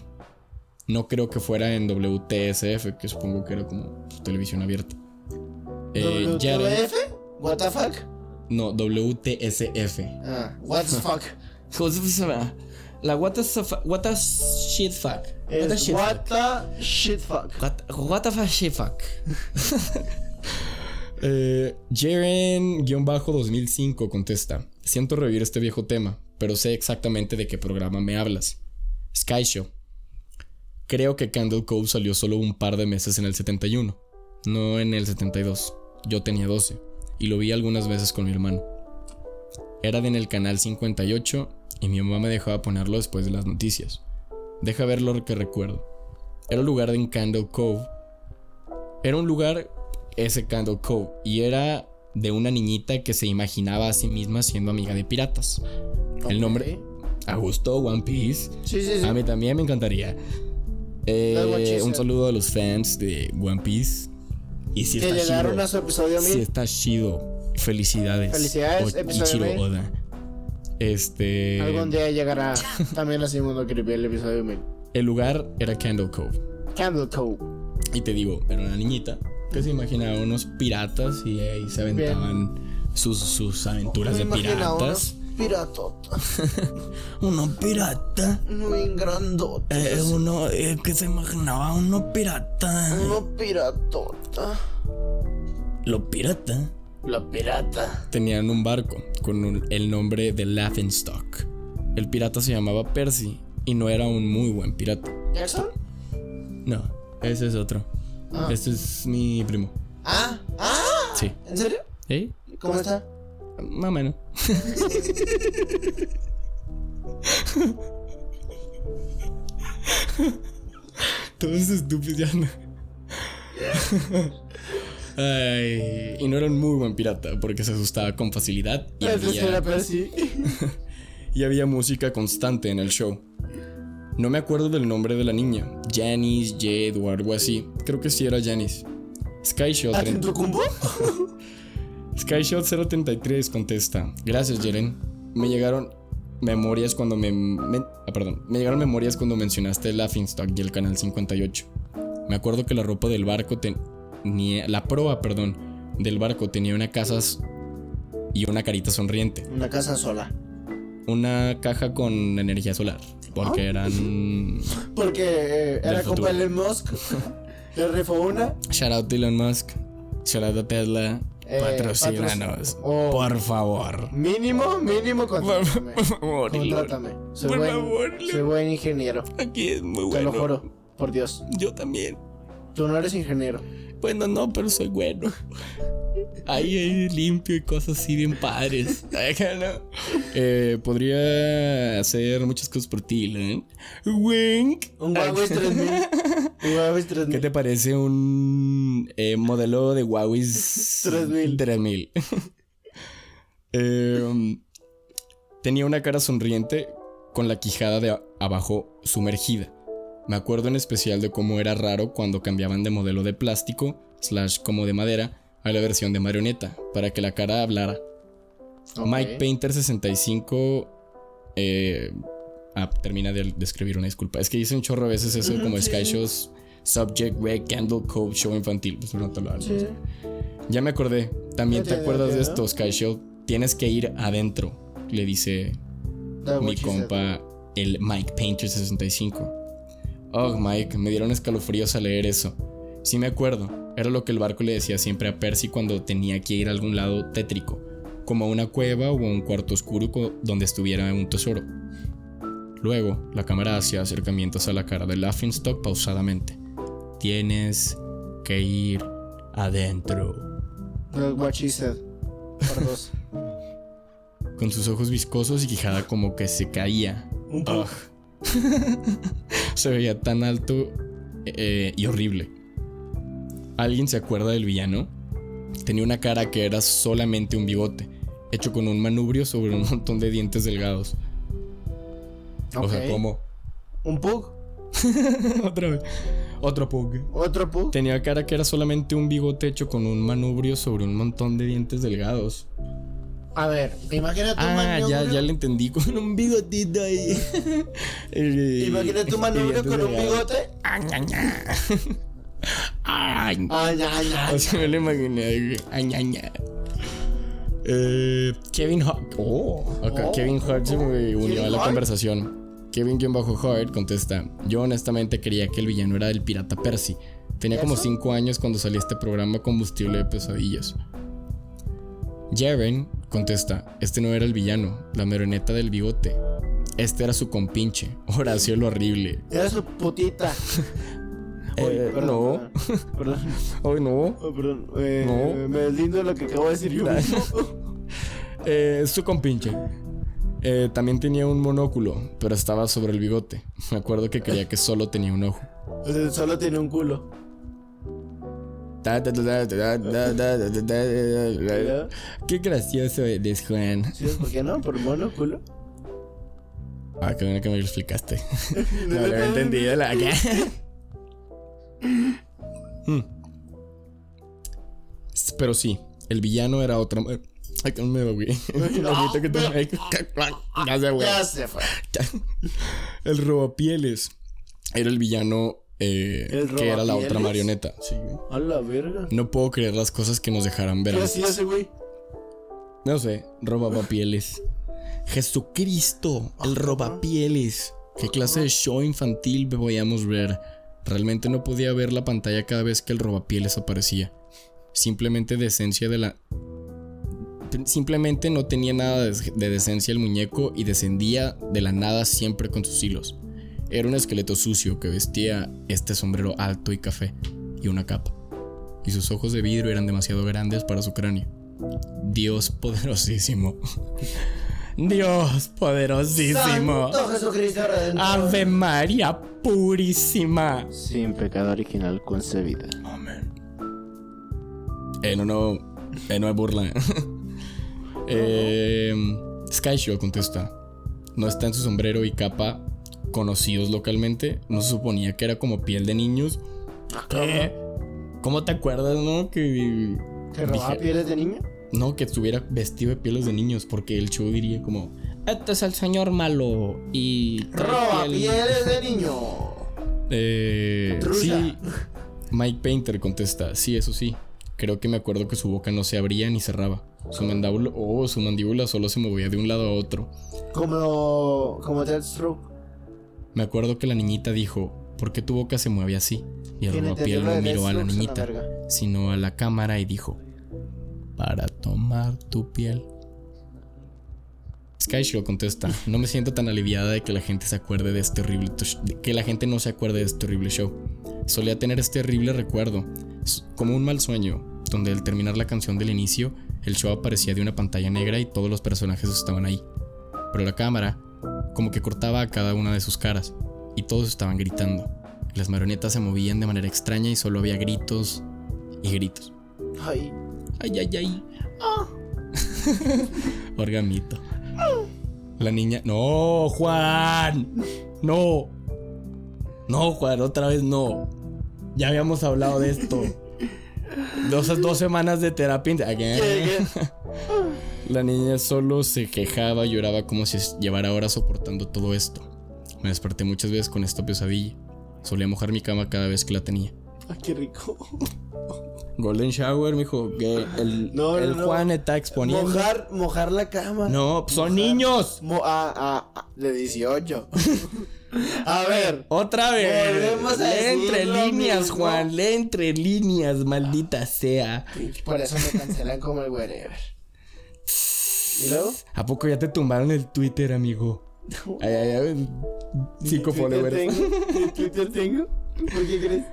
No creo que fuera en WTSF, que supongo que era como televisión abierta. Eh, ¿WTF? ¿What the fuck? No, WTSF. Ah, what the fuck? La what the, what the shit fuck. What the Es shit what the shit fuck. What, what the fuck shit fuck. Eh, Jaren-2005 contesta: Siento revivir este viejo tema, pero sé exactamente de qué programa me hablas. Sky Show. Creo que Candle Cove salió solo un par de meses en el 71, no en el 72. Yo tenía 12 y lo vi algunas veces con mi hermano. Era de en el canal 58 y mi mamá me dejaba ponerlo después de las noticias. Deja ver lo que recuerdo. Era un lugar en Candle Cove. Era un lugar, ese Candle Cove, y era de una niñita que se imaginaba a sí misma siendo amiga de piratas. El nombre, a gusto, One Piece. Sí, sí, sí. A mí también me encantaría. Eh, un saludo a los fans de One Piece. Y si que está llegaron chido. a su episodio Si está chido. Felicidades. Felicidades, O- episodio Ichiro. Oda. Este. Algún día llegará también así mundo creepy el episodio mil. El lugar era Candle Cove. Candle Cove. Y te digo, era una niñita que se imaginaba unos piratas y ahí se aventaban sus, sus aventuras de piratas. unos piratotas. Uno pirata. Muy grandotes. Eh, uno eh, que se imaginaba uno pirata. Uno piratota. Lo pirata. La pirata. Tenían un barco con un- el nombre de Laughingstock. El pirata se llamaba Percy y no era un muy buen pirata. ¿Jackson? No, ese es otro. Ah. Este es mi primo. Ah, ah. Sí. ¿En serio? ¿Eh? ¿Cómo está? Más o menos. Todos estúpidos ya no. Ay, y no era un muy buen pirata porque se asustaba con facilidad y había, Percy. y había música constante en el show. No me acuerdo del nombre de la niña, Janice, Jade o algo así. Creo que sí era Janice. Skyshot ¿Atentocumbo? Skyshot 033 contesta. Gracias, Jeren. Me llegaron memorias cuando me, me- ah, perdón, me llegaron memorias cuando mencionaste el Laughingstock y el canal 58. Me acuerdo que la ropa del barco tenía la proa, perdón, del barco tenía una casa y una carita sonriente, Una casa sola. una caja con energía solar, porque eran Porque eh, era futuro. Elon Musk. Le rifó una. shout out to Elon Musk, shout out a Tesla, Eh, patrocínanos, patrocin- oh. por favor. Mínimo, mínimo, contrátame. Por favor. Contrátame. Soy Por buen, favor, soy buen ingeniero. Aquí es muy Te bueno. lo juro. Por Dios. Yo también. Tú no eres ingeniero. Bueno, no, pero soy bueno. Ahí, ahí limpio y cosas así bien padres. Eh, podría hacer muchas cosas por ti, ¿eh? Wink. Un Huawei 3000. Un Huawei 3000. ¿Qué te parece un eh, modelo de Huawei 3000? 3000. Eh, tenía una cara sonriente con la quijada de abajo sumergida. Me acuerdo en especial de cómo era raro cuando cambiaban de modelo de plástico, slash como de madera, a la versión de marioneta, para que la cara hablara. Mike Painter 65 eh, ah, termina de, de escribir una disculpa. Es que dice un chorro a veces eso como sí, Sky. Shows, Subject, Red Candle Cove, Show Infantil. Pues no te lo. Sí. Ya me acordé. También te acuerdas de esto, Sky Show. Tienes que ir adentro, le dice mi compa el Mike Painter 65. Oh, Mike, me dieron escalofríos al leer eso. Sí me acuerdo, era lo que el barco le decía siempre a Percy cuando tenía que ir a algún lado tétrico, como a una cueva o a un cuarto oscuro donde estuviera un tesoro. Luego, la cámara hacía acercamientos a la cara de Laughingstock pausadamente. Tienes que ir adentro. What she said. Dos. Con sus ojos viscosos y quijada como que se caía. Un se veía tan alto eh, y horrible. ¿Alguien se acuerda del villano? Tenía una cara que era solamente un bigote, hecho con un manubrio sobre un montón de dientes delgados. O sea. ¿cómo? Un pug. Otra vez. Otro pug. Otro pug. Tenía cara que era solamente un bigote hecho con un manubrio sobre un montón de dientes delgados. A ver, imagínate un Ah, manubrio. ya, ya le entendí. Con un bigotito ahí. Imagínate un manubrio con un bigote. Ay, Ay, ay, ay. o sea, me lo imaginé. Ay, ay, ay. Eh, Kevin Hart. Oh, Oh. Kevin Hart se me unió Kevin a la Hart. conversación. Kevin bajo Hart contesta: Yo honestamente creía que el villano era el pirata Percy. Tenía como ¿Eso? 5 años cuando salió este programa Combustible de Pesadillas. Jaren contesta: Este no era el villano, la marioneta del bigote. Este era su compinche, Horacio lo horrible. Era su putita. Eh, Perdón, no, Perdón. hoy no. Oh, perdón. Eh, No. Me deslindo de lo que acabo de decir yo. Eh, su compinche. Eh, también tenía un monóculo, pero estaba sobre el bigote. Me acuerdo que creía que solo tenía un ojo. O sea, solo tiene un culo. Qué gracioso eres, Juan. ¿Sí? ¿Por qué no? ¿Por mono culo? Ah, qué bueno que me lo explicaste. No lo había entendido la Hmm. Pero sí, el villano era otra. Ay, que me güey. El robapieles era el villano eh, ¿El que era la otra marioneta. Sí, güey. A la verga. No puedo creer las cosas que nos dejarán ver. ¿Qué hacía ese güey? No sé, robapieles. Jesucristo, el robapieles. ¿Qué clase de show infantil podíamos ver? Realmente no podía ver la pantalla cada vez que el robapieles aparecía. Simplemente decencia de la. Simplemente no tenía nada de de decencia el muñeco y descendía de la nada siempre con sus hilos. Era un esqueleto sucio que vestía este sombrero alto y café y una capa. Y sus ojos de vidrio eran demasiado grandes para su cráneo. Dios poderosísimo. Dios poderosísimo. Santo Jesucristo Redentor. Ave María purísima. Sin pecado original concebida. Amén. Eh, no, no. Eh, no es burla. eh, Skyshow contesta. No está en su sombrero y capa conocidos localmente. No se suponía que era como piel de niños. ¿Qué? ¿Cómo te acuerdas, no? Que. ¿Que robaba dije- pieles de niño? No, que estuviera vestido de pieles de niños, porque el show diría como, este es el señor malo y... Roba piel". pieles de niño. Eh, sí, Mike Painter contesta, sí, eso sí. Creo que me acuerdo que su boca no se abría ni cerraba. Su mandíbula, oh, su mandíbula solo se movía de un lado a otro. Como. Como Deathstroke. Me acuerdo que la niñita dijo, ¿por qué tu boca se mueve así? Y el ¿Quién robapiel no miró a la niñita, sino a la cámara y dijo, para tomar tu piel. Skyshow contesta, no me siento tan aliviada de que la gente se acuerde de este horrible que la gente no se acuerde de este horrible show. Solía tener este horrible recuerdo, como un mal sueño, donde al terminar la canción del inicio, el show aparecía de una pantalla negra y todos los personajes estaban ahí. Pero la cámara, como que cortaba a cada una de sus caras, y todos estaban gritando. Las marionetas se movían de manera extraña y solo había gritos y gritos. Ay. Ay, ay, ay. Orgamito. La niña. No, Juan. No. No, Juan, otra vez no. Ya habíamos hablado de esto. Dos, dos semanas de terapia. La niña solo se quejaba y lloraba como si llevara horas soportando todo esto. Me desperté muchas veces con esta pesadilla. Solía mojar mi cama cada vez que la tenía. Ay, qué rico. Golden Shower, mijo. Que el, No, no, el no. Juan está exponiendo. Mojar, mojar la cama. No, pues son Mojar. niños. Mo- ah, ah, ah, de 18. a ver. Otra vez. A decir entre líneas, mismo. Juan. Lee entre líneas, maldita sea. Por eso me cancelan como el wherever. ¿Y luego? ¿A poco ya te tumbaron el Twitter, amigo? Ay, ay, ay. Cinco ¿Ni Twitter followers. ¿Ni Twitter tengo? ¿Por qué crees?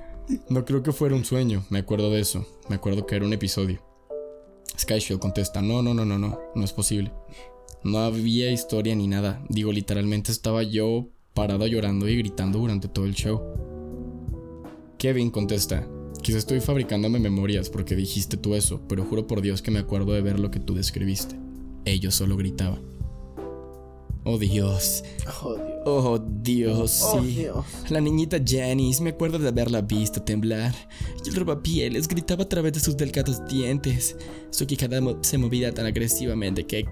No creo que fuera un sueño, me acuerdo de eso. Me acuerdo que era un episodio. Skyshield contesta, no, no, no, no, no, no es posible. No había historia ni nada. Digo, literalmente estaba yo parado llorando y gritando durante todo el show. Kevin contesta, quizá estoy fabricándome memorias porque dijiste tú eso, pero juro por Dios que me acuerdo de ver lo que tú describiste. Ellos solo gritaban. Oh Dios, Oh, Dios. oh Dios, Oh. Dios. La niñita Janice, me acuerdo de haberla visto temblar. Y el robapieles gritaba a través de sus delgados dientes. Su quijada se movía tan agresivamente que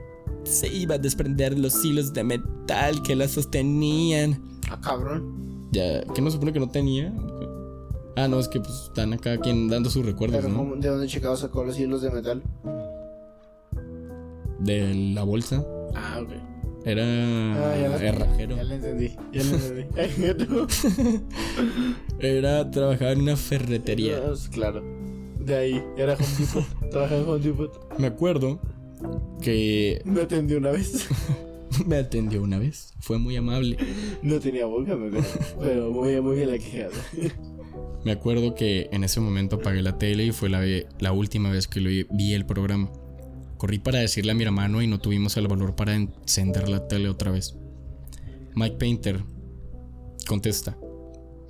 se iba a desprender los hilos de metal que la sostenían. Ah, cabrón. Ya, ¿qué no supone que no tenía? Ah, no, es que pues están acá quien dando sus recuerdos, Pero ¿no? ¿cómo- ¿de dónde Chicago sacó los hilos de metal? De la bolsa. Ah, ok. Era Ah, ya, la- herrajero. ya le entendí. Ya le entendí. Era trabajar en una ferretería. Claro. De ahí, era Home Depot. Trabajaba en Home Depot. Me acuerdo que Me atendió una vez. me atendió una vez. Fue muy amable. No tenía boca, me acuerdo. Pero muy, muy bien la quejada. Me acuerdo que en ese momento apagué la tele y fue la, la última vez que lo vi, vi el programa. Corrí para decirle a mi hermano y no tuvimos el valor para encender la tele otra vez. Mike Painter contesta.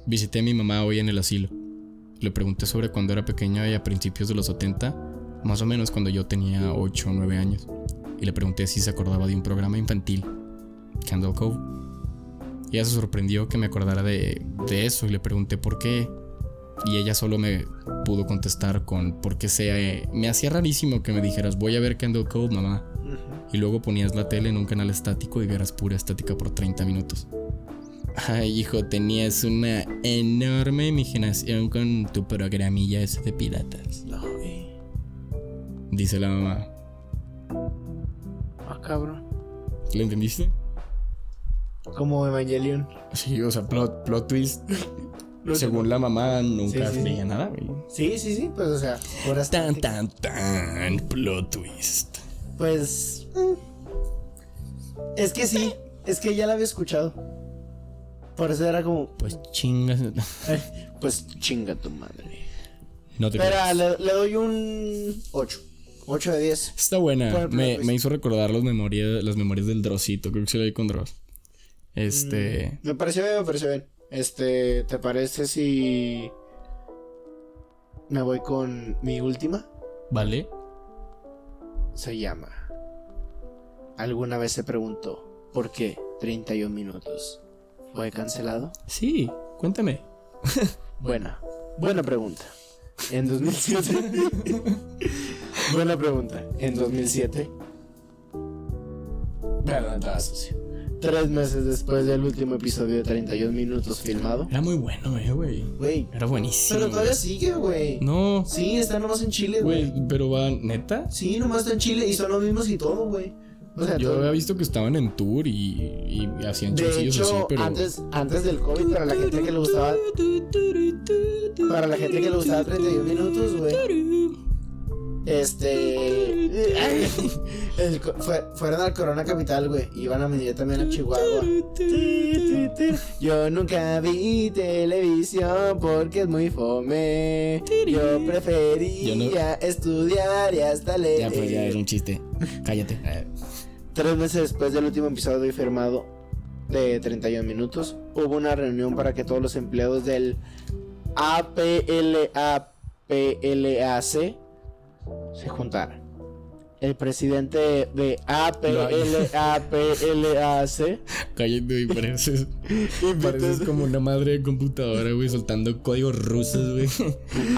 Visité a mi mamá hoy en el asilo. Le pregunté sobre cuando era pequeña y a principios de los 70, más o menos cuando yo tenía 8 o 9 años. Y le pregunté si se acordaba de un programa infantil, Candle Cove. Ella se sorprendió que me acordara de, de eso y le pregunté por qué. Y ella solo me pudo contestar con porque se me hacía rarísimo que me dijeras voy a ver Candle Cove, mamá. Y luego ponías la tele en un canal estático y vieras pura estática por 30 minutos. Ay, hijo, tenías una enorme imaginación con tu programilla ese de piratas. No, güey. Dice la mamá. Ah, cabrón. ¿Le entendiste? Como Evangelion. Sí, o sea, plot, plot twist. Según la mamá, nunca Sí, sí, nada, güey. Sí, sí, sí, pues o sea, puras Tan, tan, tan, plot twist. Pues. mm, Es que sí, es que ya la había escuchado. Por eso era como. Pues chingas. ay, pues chinga tu madre. No te Espera, creas. le, le doy un 8. 8 de 10. Está buena. Me, me hizo recordar las memorias, las memorias del Drosito. Creo que se lo di con Dross. Este. Me pareció bien, me pareció bien. Este, ¿te parece si. Me voy con mi última? ¿Vale? Se llama. ¿Alguna vez se preguntó por qué 31 minutos fue cancelado? Sí, cuéntame. Buena, buena pregunta. En 2007. buena pregunta. En 2007. Perdón, estaba sucio. Tres meses después del último episodio de 31 minutos filmado. Era muy bueno, eh, güey. Güey. Era buenísimo. Pero todavía sigue, güey. No, Sí, está nomás en Chile, güey, pero va, neta. Sí, nomás está en Chile y son los mismos y todo, güey. O sea, Yo había visto que estaban en tour y, y hacían chorcillos así, pero. antes, antes del COVID, para la gente que le gustaba. Para la gente que le gustaba 31 minutos, güey. Este. el fue- fueron al Corona Capital, güey. Iban a venir también a Chihuahua. Yo nunca vi televisión porque es muy fome. Yo prefería estudiar y hasta leer. Ya, pues ya es un chiste. Cállate. Tres meses después del último episodio firmado de 31 minutos, hubo una reunión para que todos los empleados del APLAPLAC se juntaran. El presidente de APLAPLAC güey, pareces, pareces como una madre de computadora, güey, soltando códigos rusos, güey.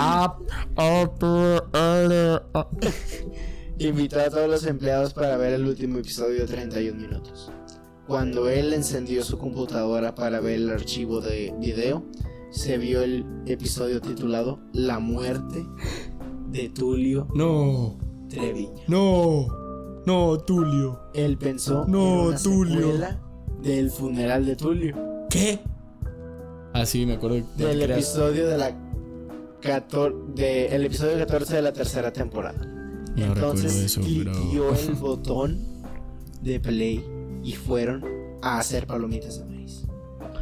invitó a todos los empleados para ver el último episodio de 31 minutos. Cuando él encendió su computadora para ver el archivo de video, se vio el episodio titulado La muerte de Tulio No, Treviño. no, no, Tulio. Él pensó No, en una Tulio. secuela del funeral de Tulio. ¿Qué? Ah, sí, me acuerdo. de Del episodio de la 14, de, el episodio 14 de la tercera temporada. No Entonces eso, pero. el botón de play y fueron a hacer palomitas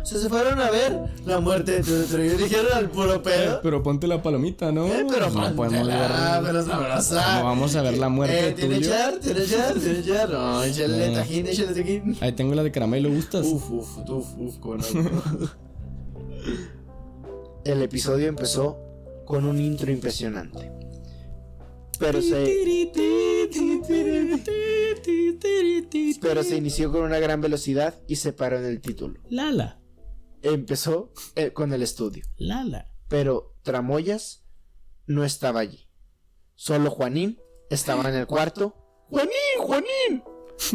se fueron a ver la muerte de Tulio Treviño. Dijeron al puro pedo. Pero ponte la palomita, ¿no? Eh, pero no podemos ver. Pero. ¿Cómo vamos a ver la muerte Eh, de ¿Tiene Tulio? echar? ¿Tiene echar? ¿Tiene echar? No, échale No. tajín, échale tajín. Ahí tengo la de caramelo, ¿gustas? Uf, uf, uf, uf, con El episodio empezó con un intro impresionante. Pero se, pero se inició con una gran velocidad y se paró en el título. Lala, Empezó eh, con el estudio. Lala. pero Tramoyas no estaba allí. Solo Juanín estaba en el cuarto. ¡Juanín! ¡Juanín!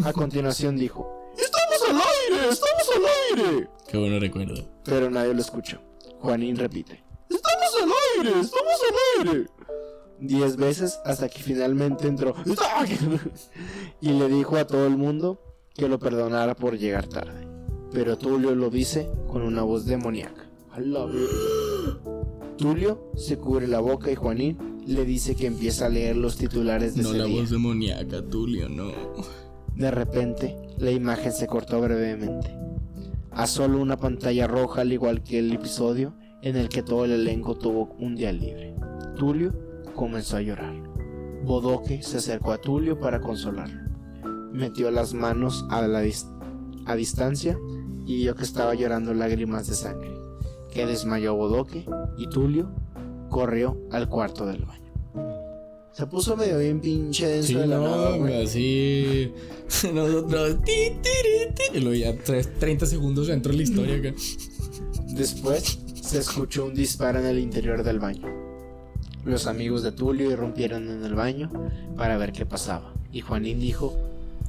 A continuación dijo: ¡Estamos al aire! ¡Estamos al aire! Qué bueno recuerdo. Pero nadie lo escuchó. Juanín repite: ¡Estamos al aire! ¡Estamos al aire! Diez veces hasta que finalmente entró "¡Está aquí!" y le dijo a todo el mundo que lo perdonara por llegar tarde. Pero Tulio lo dice con una voz demoníaca. Tulio se cubre la boca y Juanín le dice que empieza a leer los titulares de No ese la día. voz demoníaca, Tulio, no. De repente, la imagen se cortó brevemente. A solo una pantalla roja, al igual que el episodio en el que todo el elenco tuvo un día libre. Tulio comenzó a llorar. Bodoque se acercó a Tulio para consolarlo. Metió las manos a, la dis- a distancia y vio que estaba llorando lágrimas de sangre. Que desmayó Bodoque y Tulio corrió al cuarto del baño. Se puso medio bien pinche denso Sí, de la no, nada, güey. así. Nosotros. ti, ti, Y luego ya tres- 30 segundos dentro de la historia acá. Después se escuchó un disparo en el interior del baño. Los amigos de Tulio irrumpieron en el baño para ver qué pasaba. Y Juanín dijo,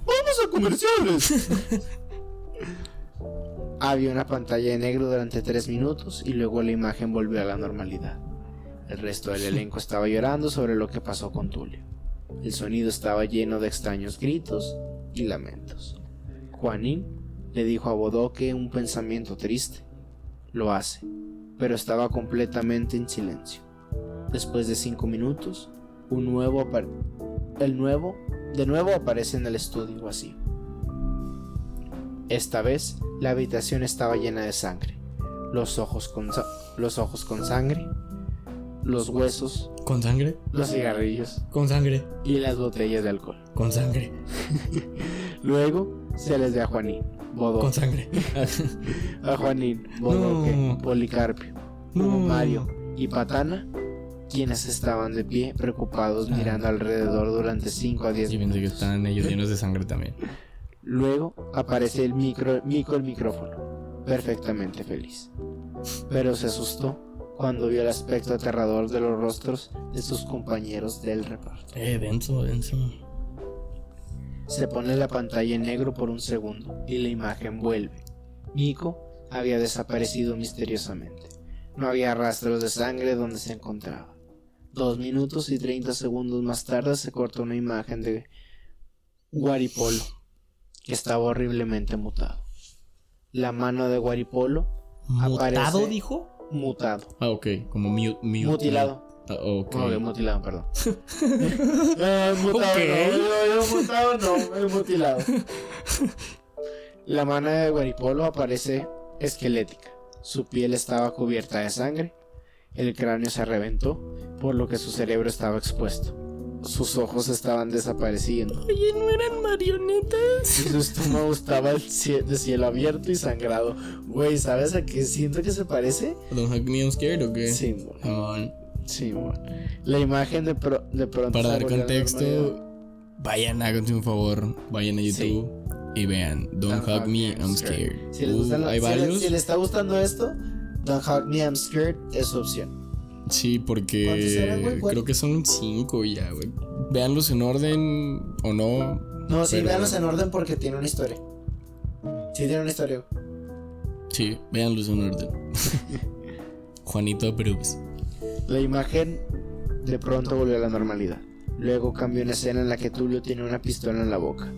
¡Vamos a comerciales! Había una pantalla de negro durante tres minutos y luego la imagen volvió a la normalidad. El resto del elenco estaba llorando sobre lo que pasó con Tulio. El sonido estaba lleno de extraños gritos y lamentos. Juanín le dijo a Bodoque un pensamiento triste. Lo hace, pero estaba completamente en silencio. Después de cinco minutos, un nuevo el nuevo de nuevo aparece en el estudio vacío. Esta vez la habitación estaba llena de sangre, los ojos con sa- los ojos con sangre, los huesos, ¿Con sangre? los cigarrillos Con sangre. y las botellas de alcohol. Con sangre. Luego se les ve a Juanín, Bodoque, Con sangre. a Juanín, Bodoque, No. Policarpio, No. Mario y Patana, quienes estaban de pie preocupados Ah. mirando alrededor durante 5 a 10 Yo pensé que minutos. estaban ellos llenos de sangre también. Luego aparece el micro, Mico el micrófono, perfectamente feliz. Pero se asustó cuando vio el aspecto aterrador de los rostros de sus compañeros del reparto. Eh, denso, denso. Se pone la pantalla en negro por un segundo y la imagen vuelve. Miko había desaparecido misteriosamente. No había rastros de sangre donde se encontraba. Dos minutos y 30 segundos más tarde se cortó una imagen de Guaripolo, que estaba horriblemente mutado. La mano de Guaripolo, ¿Mutado, Aparece- dijo? mutado. Ah, ok. Como mu- mu- Mutilado. Ah, ok. Ok, mutilado, perdón. Eh, mutado, no, mutado no, es mutilado. La mano de Guaripolo aparece esquelética. Su piel estaba cubierta de sangre. El cráneo se reventó, por lo que su cerebro estaba expuesto. Sus ojos estaban desapareciendo Oye, ¿no eran marionetas? y su estómago estaba de cielo abierto y sangrado. Güey, ¿sabes a qué siento que se parece? ¿Don't hug me, I'm scared o qué? Sí. Simón. Sí, mon. La imagen de, pro- de pronto. Para dar a contexto, vayan, háganse un favor, vayan a YouTube y vean Don't, hug me, I'm scared. Si les, Uh, hay si les- varios. si les está gustando esto, Don't Hug Me, I'm Scared es su opción. Sí, ¿Cuántos porque eran, güey? ¿Cuál? creo que son cinco ya, güey. Véanlos en orden o no. No, sí, Pero- véanlos en orden porque tiene una historia. Sí, tiene una historia. Sí, véanlos en orden. Juanito approves. La imagen De pronto volvió a la normalidad. Luego cambió una escena en la que Tulio tiene una pistola en la boca.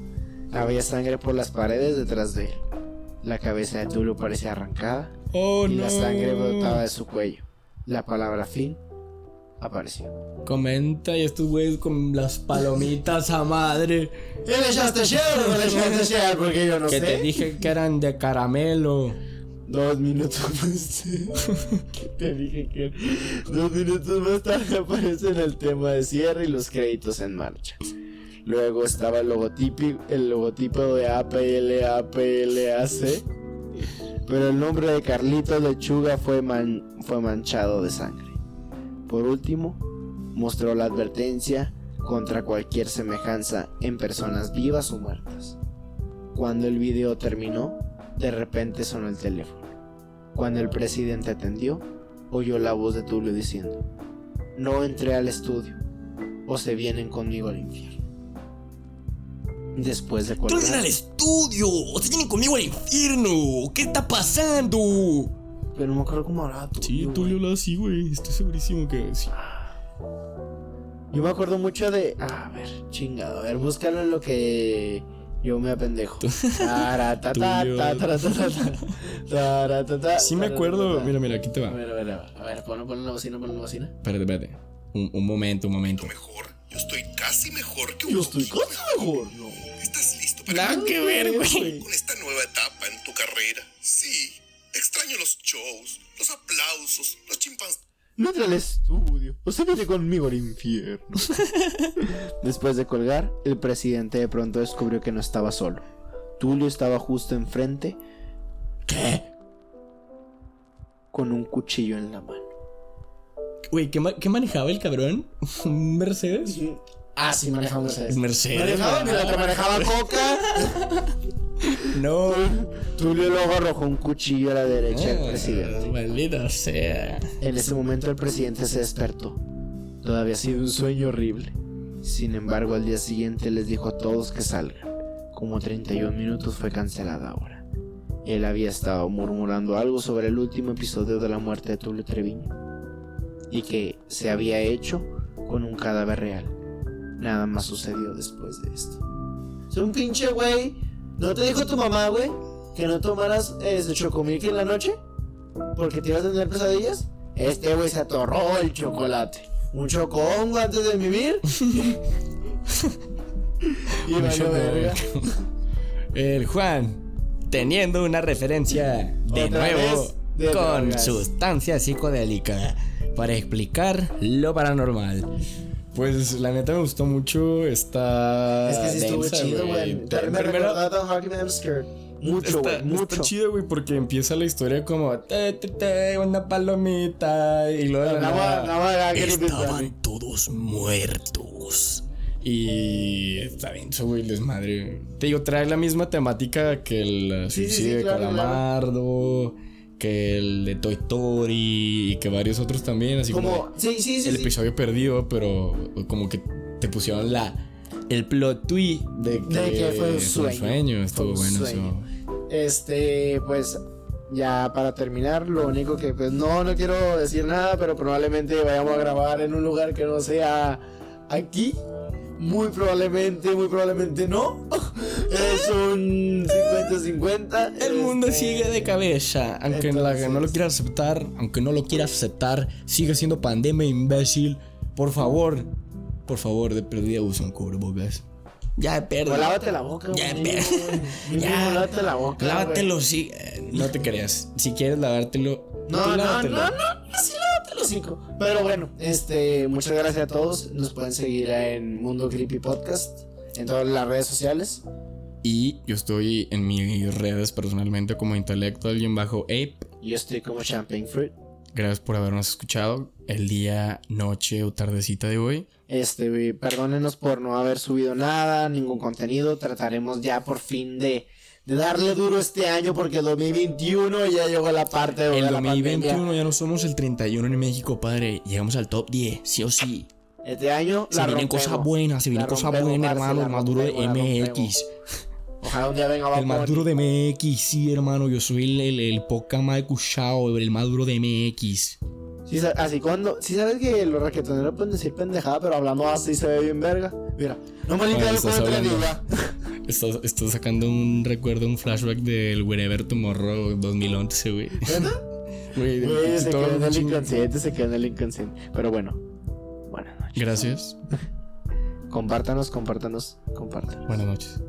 Había sangre por las paredes detrás de él. La cabeza de Tulio parecía arrancada Oh, y no. la sangre brotaba de su cuello. La palabra fin apareció. Comenta y estos güeyes con las palomitas a madre. ¿Y le echaste share o no le echaste share? Porque yo no que sé. te dije que eran de caramelo. Dos minutos más. te dije que dos minutos más tarde aparece en el tema de cierre y los créditos en marcha. Luego estaba el logotipo, el logotipo de APL, APLAC. Pero el nombre de Carlitos Lechuga fue, man- fue manchado de sangre. Por último, mostró la advertencia contra cualquier semejanza en personas vivas o muertas. Cuando el video terminó, de repente sonó el teléfono. Cuando el presidente atendió, oyó la voz de Tulio diciendo, no entré al estudio, o se vienen conmigo al infierno. Después de ¡Tú al colgar, estudio! ¡O se vienen conmigo al infierno! ¿Qué está pasando? pero no me acuerdo cómo hablaba Tulio. Sí. Tulio lo así, güey. Estoy segurísimo que sí. Yo me acuerdo mucho de, a ver, chingado, a ver, búscalo en lo que yo me apendejo. Taratata, Tulio. taratata, taratata, Sí me acuerdo. Mira, mira, aquí te A va. ver, a ver, a ver, ponlo, ponlo en la bocina, ponlo en la bocina. Espérate, espérate. Un, un momento, un momento. mejor. Yo estoy casi mejor que un Yo estoy casi mejor, no. ¿Estás listo para Nada que ver, güey. con esta nueva etapa en tu carrera? Sí. Extraño los shows, los aplausos, los chimpancés. No entra al estudio. O se viene conmigo al infierno. Después de colgar, el presidente de pronto descubrió que no estaba solo. Tulio estaba justo enfrente. ¿Qué? Con un cuchillo en la mano. Güey, ¿qué, ma- qué manejaba el cabrón? ¿Un Mercedes? Ah, sí, manejaba Mercedes. Mercedes. Manejaba, mira, te manejaba coca. No. Tulio luego arrojó un cuchillo a la derecha del Ah, presidente. Maldita sea. En ese momento el presidente se despertó. Todo había sido un sueño horrible. Sin embargo, al día siguiente les dijo a todos que salgan. Como 31 minutos fue cancelada ahora. Él había estado murmurando algo sobre el último episodio de la muerte de Tulio Treviño. Y que se había hecho con un cadáver real. Nada más sucedió después de esto. Es un pinche güey. ¿No te dijo tu mamá, güey? Que no tomaras ese chocomilk en la noche? porque te ibas a tener pesadillas. Este güey se atorró el chocolate. Un chocongo antes de vivir. y valió verga. El Juan, teniendo una referencia de Otra nuevo de con drogas. sustancia psicodélica para explicar lo paranormal. Pues la neta me gustó mucho esta. Es que sí estuvo densa, chido, güey. Me primero-. Mucho, Está. Mucho. está chido, güey, porque empieza la historia como te, te, te, una palomita y luego de la Nada nada-. Estaban todos muertos. Y está bien, eso, güey, desmadre. Te digo, trae la misma temática que el Sí, sí, sí, suicidio de claro, Calamardo, que el de Toy Story y que varios otros también, así como, Como, sí, sí, sí. el episodio perdido, pero como que te pusieron la el plot twist de que, De que fue un sueño. Estuvo Fue un bueno sueño. eso. Este, pues ya para terminar, lo único que pues no, no quiero decir nada, pero probablemente vayamos a grabar en un lugar que no sea aquí. Muy probablemente, muy probablemente no. Es un 50-50. El mundo Este, sigue de cabeza, aunque la- entonces- no lo quiera aceptar, aunque no lo quiera aceptar, sigue siendo pandemia imbécil. Por favor, por favor, de perdida usa un cubrebocas. Ya de Pues pérdida. lávate la boca, Ya, güey. pe- Mínimo, Ya. lávate la boca. Lávatelo, sí. eh, No te creas. Si quieres lavártelo, No, no, no, lávatelo. no, sí, lávate los cinco. Pero bueno, este, muchas gracias a todos. Nos pueden seguir en Mundo Creepy Podcast en todas las redes sociales. Y yo estoy en mis redes personalmente como intelectual-ape. Yo estoy como Champagne Fruit. Gracias por habernos escuchado el día, noche o tardecita de hoy. Este, perdónenos por no haber subido nada, ningún contenido. Trataremos ya por fin de, de darle duro este año porque el 2021 ya llegó la parte de El la 2021 pandemia. ya no somos el 31 en México, padre. Llegamos al top 10, sí o sí. Este año Se la vienen rompemos. cosas buenas, se vienen cosas buenas, hermano. El más duro de MX. Ojalá un día venga El más duro de MX, sí, hermano. Yo soy el, el, el poca más escuchado, el más duro de MX. Sa- así cuando. Sí, sabes que los raquetoneros pueden decir pendejada, pero hablando así se ve bien verga. Mira, no me limpié Ah, el culo. Estás, estás sacando un recuerdo, un flashback del Wherever Tomorrow 2011, güey. Güey, Güey, se quedó en el inconsciente, se quedó en el inconsciente. Pero bueno, buenas noches. Gracias. Compártanos, compártanos, compártanos. Buenas noches.